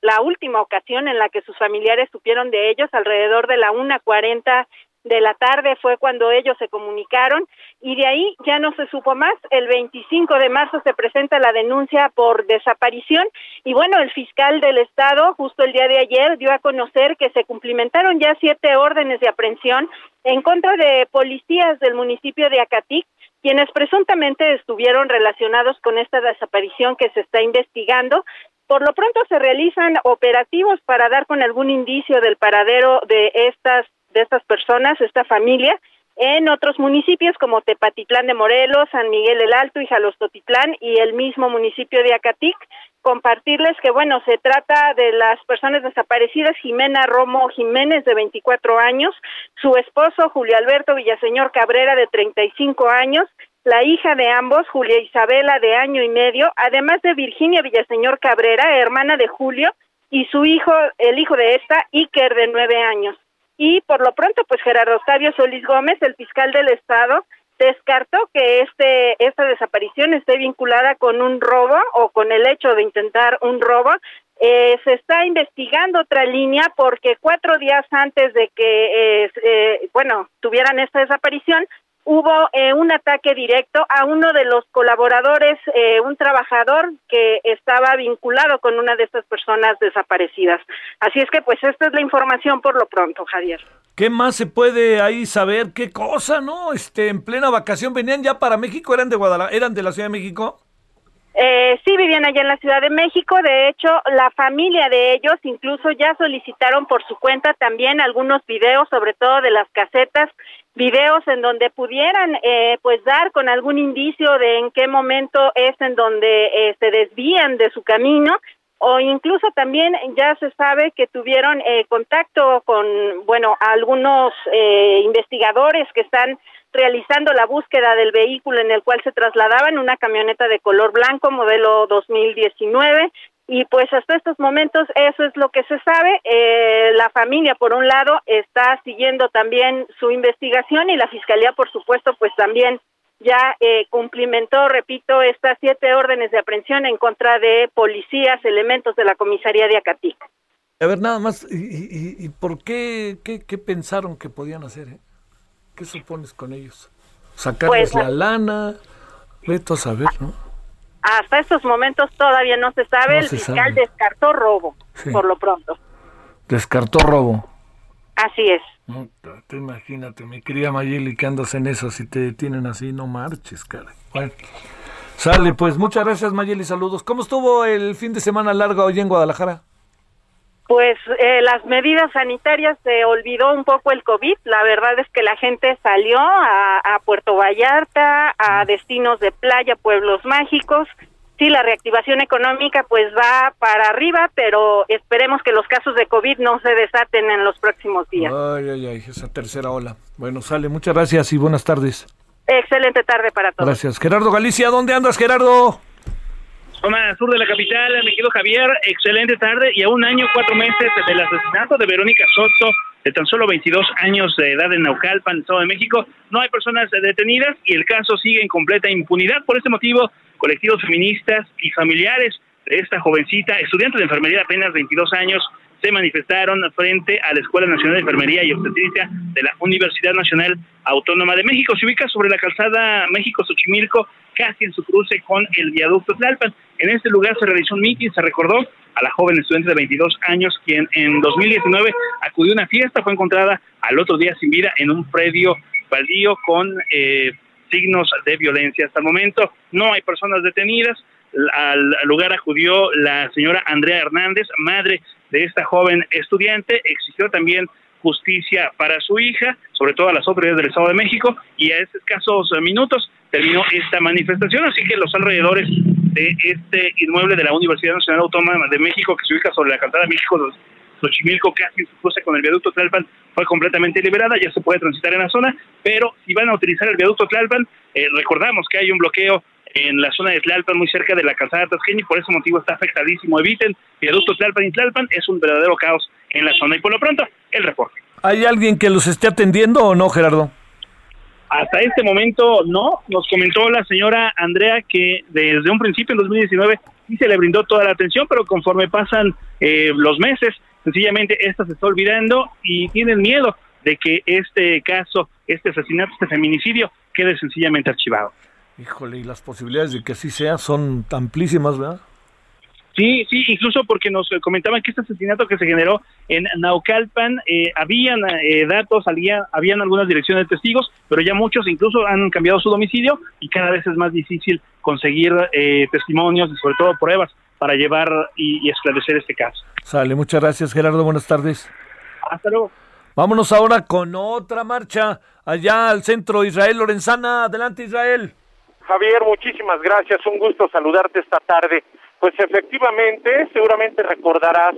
S9: la última ocasión en la que sus familiares supieron de ellos alrededor de la 1.40 de la tarde fue cuando ellos se comunicaron y de ahí ya no se supo más. El 25 de marzo se presenta la denuncia por desaparición y bueno, el fiscal del estado justo el día de ayer dio a conocer que se cumplimentaron ya siete órdenes de aprehensión en contra de policías del municipio de Acatic quienes presuntamente estuvieron relacionados con esta desaparición que se está investigando por lo pronto se realizan operativos para dar con algún indicio del paradero de estas de estas personas, esta familia, en otros municipios como Tepatitlán de Morelos, San Miguel el Alto y Jalostotitlán y el mismo municipio de Acatic. Compartirles que, bueno, se trata de las personas desaparecidas, Jimena Romo Jiménez, de 24 años, su esposo, Julio Alberto Villaseñor Cabrera, de 35 años, la hija de ambos, Julia Isabela, de año y medio, además de Virginia Villaseñor Cabrera, hermana de Julio, y su hijo, el hijo de esta, Iker, de nueve años. Y por lo pronto, pues Gerardo Octavio Solís Gómez, el fiscal del Estado, descartó que este esta desaparición esté vinculada con un robo o con el hecho de intentar un robo. Eh, se está investigando otra línea porque cuatro días antes de que, eh, eh, bueno, tuvieran esta desaparición, hubo eh, un ataque directo a uno de los colaboradores, eh, un trabajador que estaba vinculado con una de estas personas desaparecidas. Así es que pues esta es la información por lo pronto, Javier.
S1: ¿Qué más se puede ahí saber? ¿Qué cosa, no? Este, en plena vacación venían ya para México, eran de Guadalajara, eran de la Ciudad de México.
S9: Eh, sí, vivían allá en la Ciudad de México. De hecho, la familia de ellos incluso ya solicitaron por su cuenta también algunos videos, sobre todo de las casetas, videos en donde pudieran eh, pues dar con algún indicio de en qué momento es en donde eh, se desvían de su camino o incluso también ya se sabe que tuvieron eh, contacto con, bueno, algunos eh, investigadores que están realizando la búsqueda del vehículo en el cual se trasladaban, una camioneta de color blanco, modelo 2019, y pues hasta estos momentos eso es lo que se sabe. Eh, la familia, por un lado, está siguiendo también su investigación y la fiscalía, por supuesto, pues también ya eh, cumplimentó, repito, estas siete órdenes de aprehensión en contra de policías, elementos de la comisaría de Acatic.
S1: A ver, nada más, ¿y, y, por qué, qué, qué, pensaron que podían hacer? Eh? ¿Qué supones con ellos? ¿Sacarles pues, la lana? Veto a saber, ¿no?
S9: Hasta estos momentos todavía no se sabe.
S1: No
S9: el
S1: se
S9: fiscal
S1: sabe.
S9: descartó robo,
S1: Sí.
S9: por lo pronto.
S1: Descartó robo.
S9: Así es.
S1: No, te imagínate, mi querida Mayeli, que andas en eso, si te detienen así, no marches, cara. Bueno, sale, pues muchas gracias, Mayeli, saludos. ¿Cómo estuvo el fin de semana largo hoy en Guadalajara?
S9: Pues eh, las medidas sanitarias se olvidó un poco el COVID. La verdad es que la gente salió a, a Puerto Vallarta, a destinos de playa, pueblos mágicos. Sí, la reactivación económica pues va para arriba, pero esperemos que los casos de COVID no se desaten en los próximos días.
S1: Ay, ay, ay, esa tercera ola. Bueno, sale, muchas gracias y buenas tardes.
S9: Excelente tarde para todos.
S1: Gracias. Gerardo Galicia, ¿dónde andas, Gerardo?
S10: Zona sur de la capital, mi querido Javier, excelente tarde y a un año, cuatro meses del asesinato de Verónica Soto, de tan solo 22 años de edad en Naucalpan, Estado de México. No hay personas detenidas y el caso sigue en completa impunidad. Por este motivo, colectivos feministas y familiares de esta jovencita, estudiante de enfermería apenas 22 años, se manifestaron frente a la Escuela Nacional de Enfermería y Obstetricia de la Universidad Nacional Autónoma de México. Se ubica sobre la calzada México-Xochimilco, casi en su cruce con el viaducto Tlalpan. En este lugar se realizó un mitin, se recordó a la joven estudiante de 22 años, quien en 2019 acudió a una fiesta, fue encontrada al otro día sin vida en un predio baldío con eh, signos de violencia. Hasta el momento no hay personas detenidas. Al lugar acudió la señora Andrea Hernández, madre de esta joven estudiante, exigió también justicia para su hija, sobre todo a las autoridades del Estado de México, y a escasos minutos terminó esta manifestación, así que los alrededores de este inmueble de la Universidad Nacional Autónoma de México, que se ubica sobre la calzada México Xochimilco, casi se cruce con el viaducto Tlalpan, fue completamente liberada, ya se puede transitar en la zona, pero si van a utilizar el viaducto Tlalpan, eh, recordamos que hay un bloqueo en la zona de Tlalpan, muy cerca de la calzada Tasqueña, y por ese motivo está afectadísimo. Eviten viaducto Tlalpan y Tlalpan, es un verdadero caos en la zona. Y por lo pronto, el reporte.
S1: ¿Hay alguien que los esté atendiendo o no, Gerardo?
S10: Hasta este momento no, nos comentó la señora Andrea que desde un principio en 2019 sí se le brindó toda la atención, pero conforme pasan eh, los meses, sencillamente esta se está olvidando y tienen miedo de que este caso, este asesinato, este feminicidio quede sencillamente archivado.
S1: Híjole, y las posibilidades de que así sea son amplísimas, ¿verdad?
S10: Sí, sí, incluso porque nos comentaban que este asesinato que se generó en Naucalpan, eh, habían eh, datos, había, habían algunas direcciones de testigos, pero ya muchos incluso han cambiado su domicilio y cada vez es más difícil conseguir eh, testimonios y sobre todo pruebas para llevar y, y, esclarecer este caso.
S1: Sale, muchas gracias Gerardo, buenas tardes.
S10: Hasta luego.
S1: Vámonos ahora con otra marcha allá al centro Israel Lorenzana. Adelante Israel.
S11: Javier, muchísimas gracias. Un gusto saludarte esta tarde. Pues efectivamente, seguramente recordarás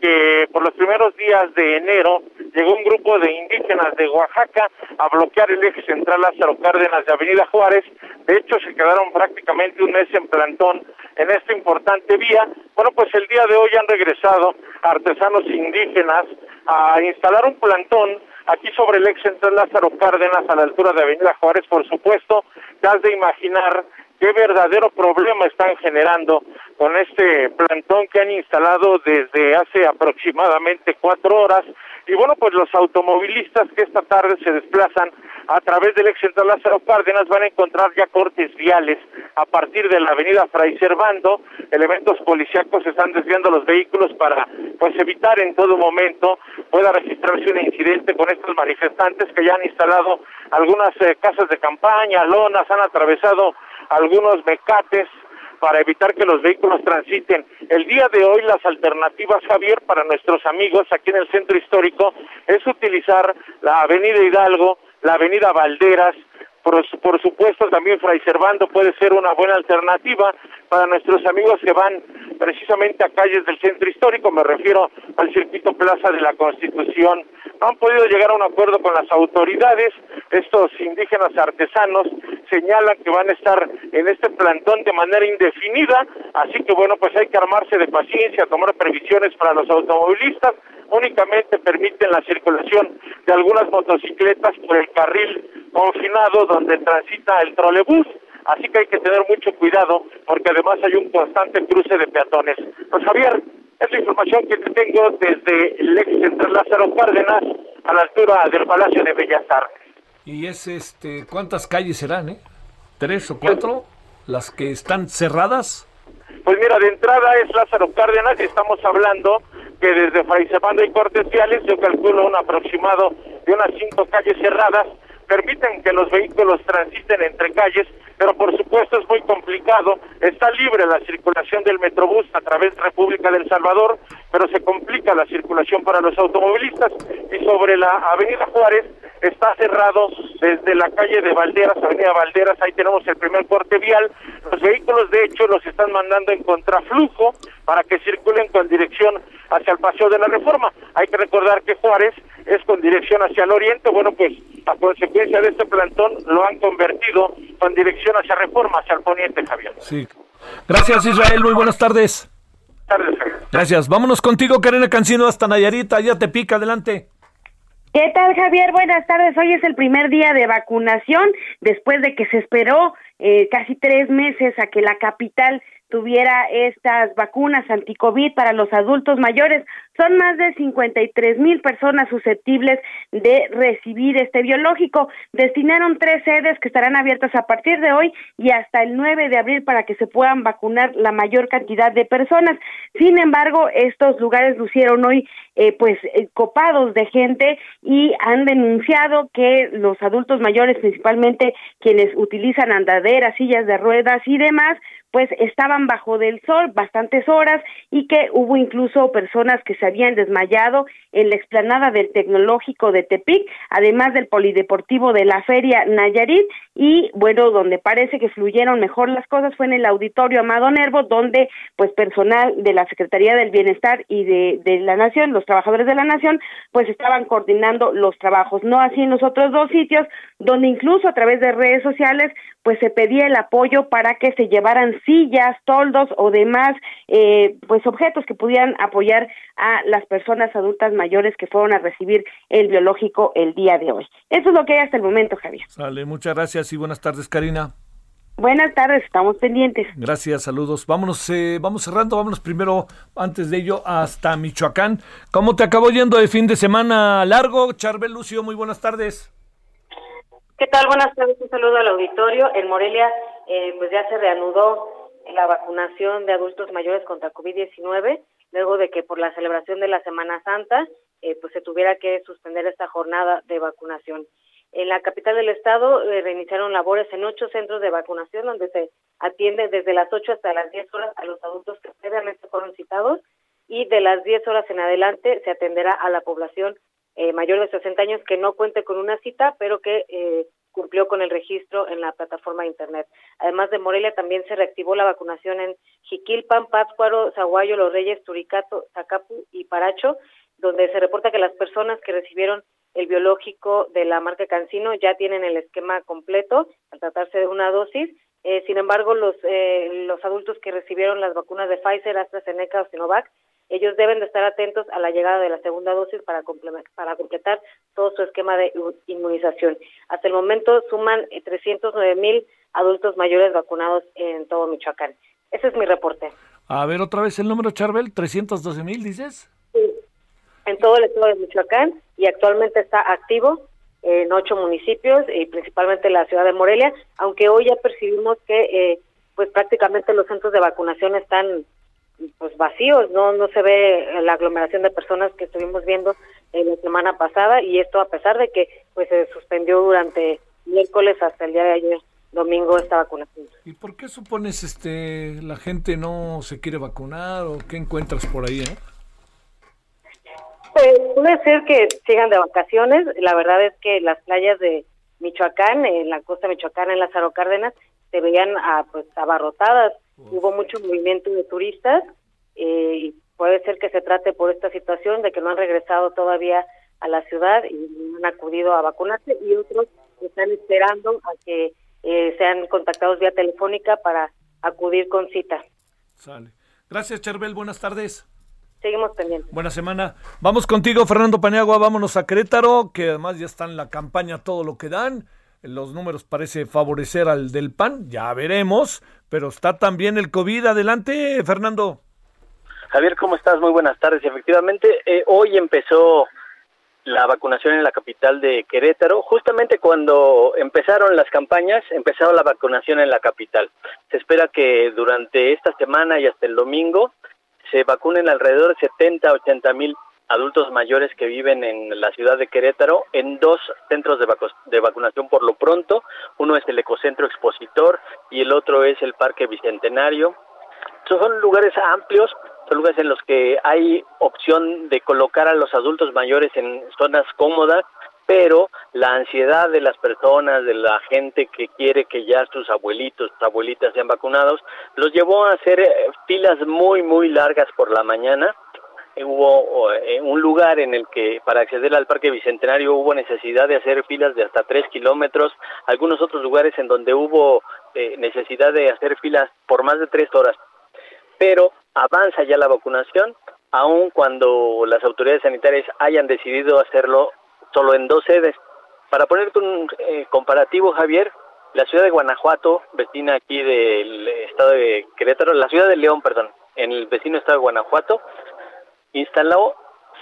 S11: que por los primeros días de enero llegó un grupo de indígenas de Oaxaca a bloquear el eje central Lázaro Cárdenas de Avenida Juárez. De hecho, se quedaron prácticamente un mes en plantón en esta importante vía. Bueno, pues el día de hoy han regresado artesanos indígenas a instalar un plantón aquí sobre el ex central Lázaro Cárdenas a la altura de Avenida Juárez, por supuesto, te has de imaginar qué verdadero problema están generando con este plantón que han instalado desde hace aproximadamente cuatro horas. Y bueno, pues los automovilistas que esta tarde se desplazan a través del ex central Lázaro Cárdenas van a encontrar ya cortes viales a partir de la avenida Fray Servando. Elementos policíacos están desviando los vehículos para pues evitar en todo momento pueda registrarse un incidente con estos manifestantes que ya han instalado algunas eh, casas de campaña, lonas, han atravesado algunos mecates para evitar que los vehículos transiten. El día de hoy las alternativas, Javier, para nuestros amigos aquí en el centro histórico es utilizar la avenida Hidalgo, la avenida Valderas, por, por, supuesto también Fray Servando puede ser una buena alternativa para nuestros amigos que van precisamente a calles del centro histórico, me refiero al circuito Plaza de la Constitución. Han podido llegar a un acuerdo con las autoridades, estos indígenas artesanos señalan que van a estar en este plantón de manera indefinida, así que bueno, pues hay que armarse de paciencia, tomar previsiones para los automovilistas, únicamente permiten la circulación de algunas motocicletas por el carril confinado donde transita el trolebús, así que hay que tener mucho cuidado porque además hay un constante cruce de peatones. Pues Javier, es la información que te tengo desde el ex central Lázaro Cárdenas a la altura del Palacio de Bellas Artes.
S1: Y es este, ¿cuántas calles serán, eh? ¿Tres o cuatro? ¿Las que están cerradas?
S11: Pues mira, de entrada es Lázaro Cárdenas y estamos hablando que desde Fray Servando y Cortes Viales yo calculo un aproximado de unas cinco calles cerradas permiten que los vehículos transiten entre calles, pero por supuesto es muy complicado. Está libre la circulación del Metrobús a través de República del Salvador, pero se complica la circulación para los automovilistas. Y sobre la Avenida Juárez está cerrado desde la calle de Valderas, Avenida Valderas, ahí tenemos el primer corte vial. Los vehículos, de hecho, los están mandando en contraflujo para que circulen con dirección hacia el Paseo de la Reforma. Hay que recordar que Juárez es con dirección hacia el oriente, bueno, pues a consecuencia de este plantón lo han convertido con dirección hacia Reforma, hacia el poniente, Javier.
S1: Sí, Gracias, Israel. Muy buenas tardes. Gracias. Vámonos contigo, Karina Cancino, hasta Nayarita. Ya te pica, adelante.
S12: ¿Qué tal, Javier? Buenas tardes. Hoy es el primer día de vacunación después de que se esperó eh, casi tres meses a que la capital tuviera estas vacunas anticovid para los adultos mayores. Son más de 53 mil personas susceptibles de recibir este biológico. Destinaron tres sedes que estarán abiertas a partir de hoy y hasta el 9 de abril para que se puedan vacunar la mayor cantidad de personas. Sin embargo, estos lugares lucieron hoy eh, pues eh, copados de gente y han denunciado que los adultos mayores, principalmente quienes utilizan andaderas, sillas de ruedas y demás, pues estaban bajo del sol bastantes horas y que hubo incluso personas que se habían desmayado en la explanada del Tecnológico de Tepic, además del Polideportivo de la Feria Nayarit y bueno, donde parece que fluyeron mejor las cosas fue en el Auditorio Amado Nervo, donde pues personal de la Secretaría del Bienestar y de, de la Nación, los trabajadores de la Nación, pues estaban coordinando los trabajos, no así en los otros dos sitios, donde incluso a través de redes sociales pues se pedía el apoyo para que se llevaran sillas, toldos o demás eh, pues objetos que pudieran apoyar a las personas adultas mayores que fueron a recibir el biológico el día de hoy. Eso es lo que hay hasta el momento, Javier.
S1: Sale, muchas gracias y buenas tardes, Karina.
S12: Buenas tardes, estamos pendientes.
S1: Gracias, saludos. Vámonos, eh, vamos cerrando, vámonos primero, antes de ello, hasta Michoacán. ¿Cómo te acabó yendo de fin de semana largo? Charbel Lucio, muy buenas tardes.
S13: ¿Qué tal? Buenas tardes, un saludo al auditorio. En Morelia, eh, pues ya se reanudó la vacunación de adultos mayores contra COVID-19, luego de que por la celebración de la Semana Santa, eh, pues se tuviera que suspender esta jornada de vacunación. En la capital del estado eh, reiniciaron labores en ocho centros de vacunación, donde se atiende desde las 8 hasta las 10 horas a los adultos que previamente fueron citados y de las 10 horas en adelante se atenderá a la población eh, mayor de 60 años que no cuente con una cita, pero que eh, cumplió con el registro en la plataforma de Internet. Además de Morelia, también se reactivó la vacunación en Jiquilpan, Pátzcuaro, Zaguayo, Los Reyes, Turicato, Zacapu y Paracho, donde se reporta que las personas que recibieron el biológico de la marca Cancino ya tienen el esquema completo al tratarse de una dosis. Eh, sin embargo, los, eh, los adultos que recibieron las vacunas de Pfizer, AstraZeneca o Sinovac ellos deben de estar atentos a la llegada de la segunda dosis para, para completar todo su esquema de inmunización. Hasta el momento suman 309 eh, mil adultos mayores vacunados en todo Michoacán. Ese es mi reporte.
S1: A ver, otra vez el número, Charbel, 312 mil, dices.
S13: Sí, en todo el estado de Michoacán y actualmente está activo en ocho municipios y principalmente la ciudad de Morelia, aunque hoy ya percibimos que eh, pues prácticamente los centros de vacunación están pues vacíos, no no se ve la aglomeración de personas que estuvimos viendo en la semana pasada y esto a pesar de que pues se suspendió durante miércoles hasta el día de ayer domingo esta vacunación.
S1: ¿Y por qué supones este la gente no se quiere vacunar o qué encuentras por ahí, eh?
S13: Pues puede ser que sigan de vacaciones, la verdad es que las playas de Michoacán, en la costa michoacana, en Lázaro Cárdenas, se veían a, ah, pues abarrotadas hubo mucho movimiento de turistas eh, y puede ser que se trate por esta situación de que no han regresado todavía a la ciudad y no han acudido a vacunarse y otros están esperando a que eh, sean contactados vía telefónica para acudir con cita.
S1: Sale. Gracias, Charbel. Buenas tardes.
S13: Seguimos pendientes.
S1: Buena semana. Vamos contigo, Fernando Paniagua. Vámonos a Querétaro, que además ya está en la campaña todo lo que dan los números parece favorecer al del PAN, ya veremos, pero está también el COVID. Adelante, Fernando.
S14: Javier, ¿cómo estás? Muy buenas tardes. Efectivamente, eh, hoy empezó la vacunación en la capital de Querétaro. Justamente cuando empezaron las campañas, empezó la vacunación en la capital. Se espera que durante esta semana y hasta el domingo se vacunen alrededor de 70, 80 mil adultos mayores que viven en la ciudad de Querétaro en dos centros de, vacunación por lo pronto. Uno es el Ecocentro Expositor y el otro es el Parque Bicentenario. Son lugares amplios, son lugares en los que hay opción de colocar a los adultos mayores en zonas cómodas, pero la ansiedad de las personas, de la gente que quiere que ya sus abuelitos, sus abuelitas sean vacunados, los llevó a hacer eh, filas muy, muy largas por la mañana hubo eh, un lugar en el que para acceder al Parque Bicentenario hubo necesidad de hacer filas de hasta tres kilómetros, algunos otros lugares en donde hubo eh, necesidad de hacer filas por más de tres horas. Pero avanza ya la vacunación, aun cuando las autoridades sanitarias hayan decidido hacerlo solo en dos sedes. Para ponerte un eh, comparativo, Javier, la ciudad de Guanajuato, vecina aquí del estado de Querétaro, la ciudad de León, perdón, en el vecino estado de Guanajuato, instaló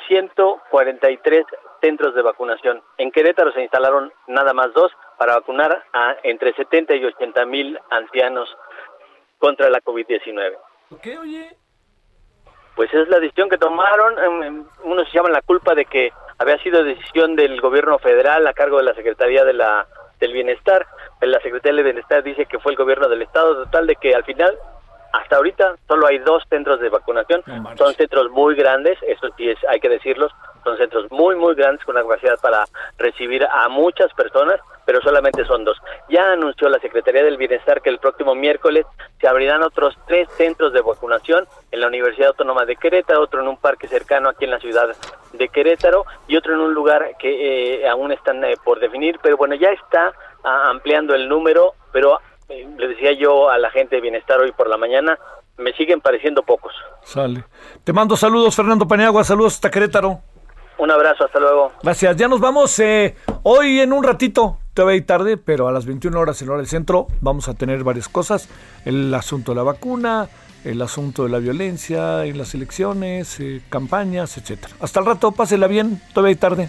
S14: 143 centros de vacunación. En Querétaro se instalaron nada más dos para vacunar a entre 70 y 80 mil ancianos contra la COVID-19.
S1: ¿Qué, oye?
S14: Pues es la decisión que tomaron. Em, em, Unos llaman la culpa de que había sido decisión del gobierno federal a cargo de la Secretaría de la del Bienestar. La Secretaría del Bienestar dice que fue el gobierno del Estado, total de que al final hasta ahorita solo hay dos centros de vacunación. Son centros muy grandes, eso sí es, hay que decirlos. Son centros muy, muy grandes con la capacidad para recibir a muchas personas, pero solamente son dos. Ya anunció la Secretaría del Bienestar que el próximo miércoles se abrirán otros tres centros de vacunación en la Universidad Autónoma de Querétaro, otro en un parque cercano aquí en la ciudad de Querétaro y otro en un lugar que eh, aún están eh, por definir, pero bueno, ya está ah, ampliando el número, pero le decía yo a la gente de bienestar hoy por la mañana, me siguen pareciendo pocos.
S1: Sale. Te mando saludos, Fernando Paniagua, saludos hasta Querétaro.
S14: Un abrazo, hasta luego.
S1: Gracias, ya nos vamos. Eh, hoy en un ratito, te voy a ir tarde, pero a las 21 horas en hora del centro vamos a tener varias cosas. El asunto de la vacuna, el asunto de la violencia en las elecciones, eh, campañas, etcétera. Hasta el rato, pásela bien, te voy a ir tarde.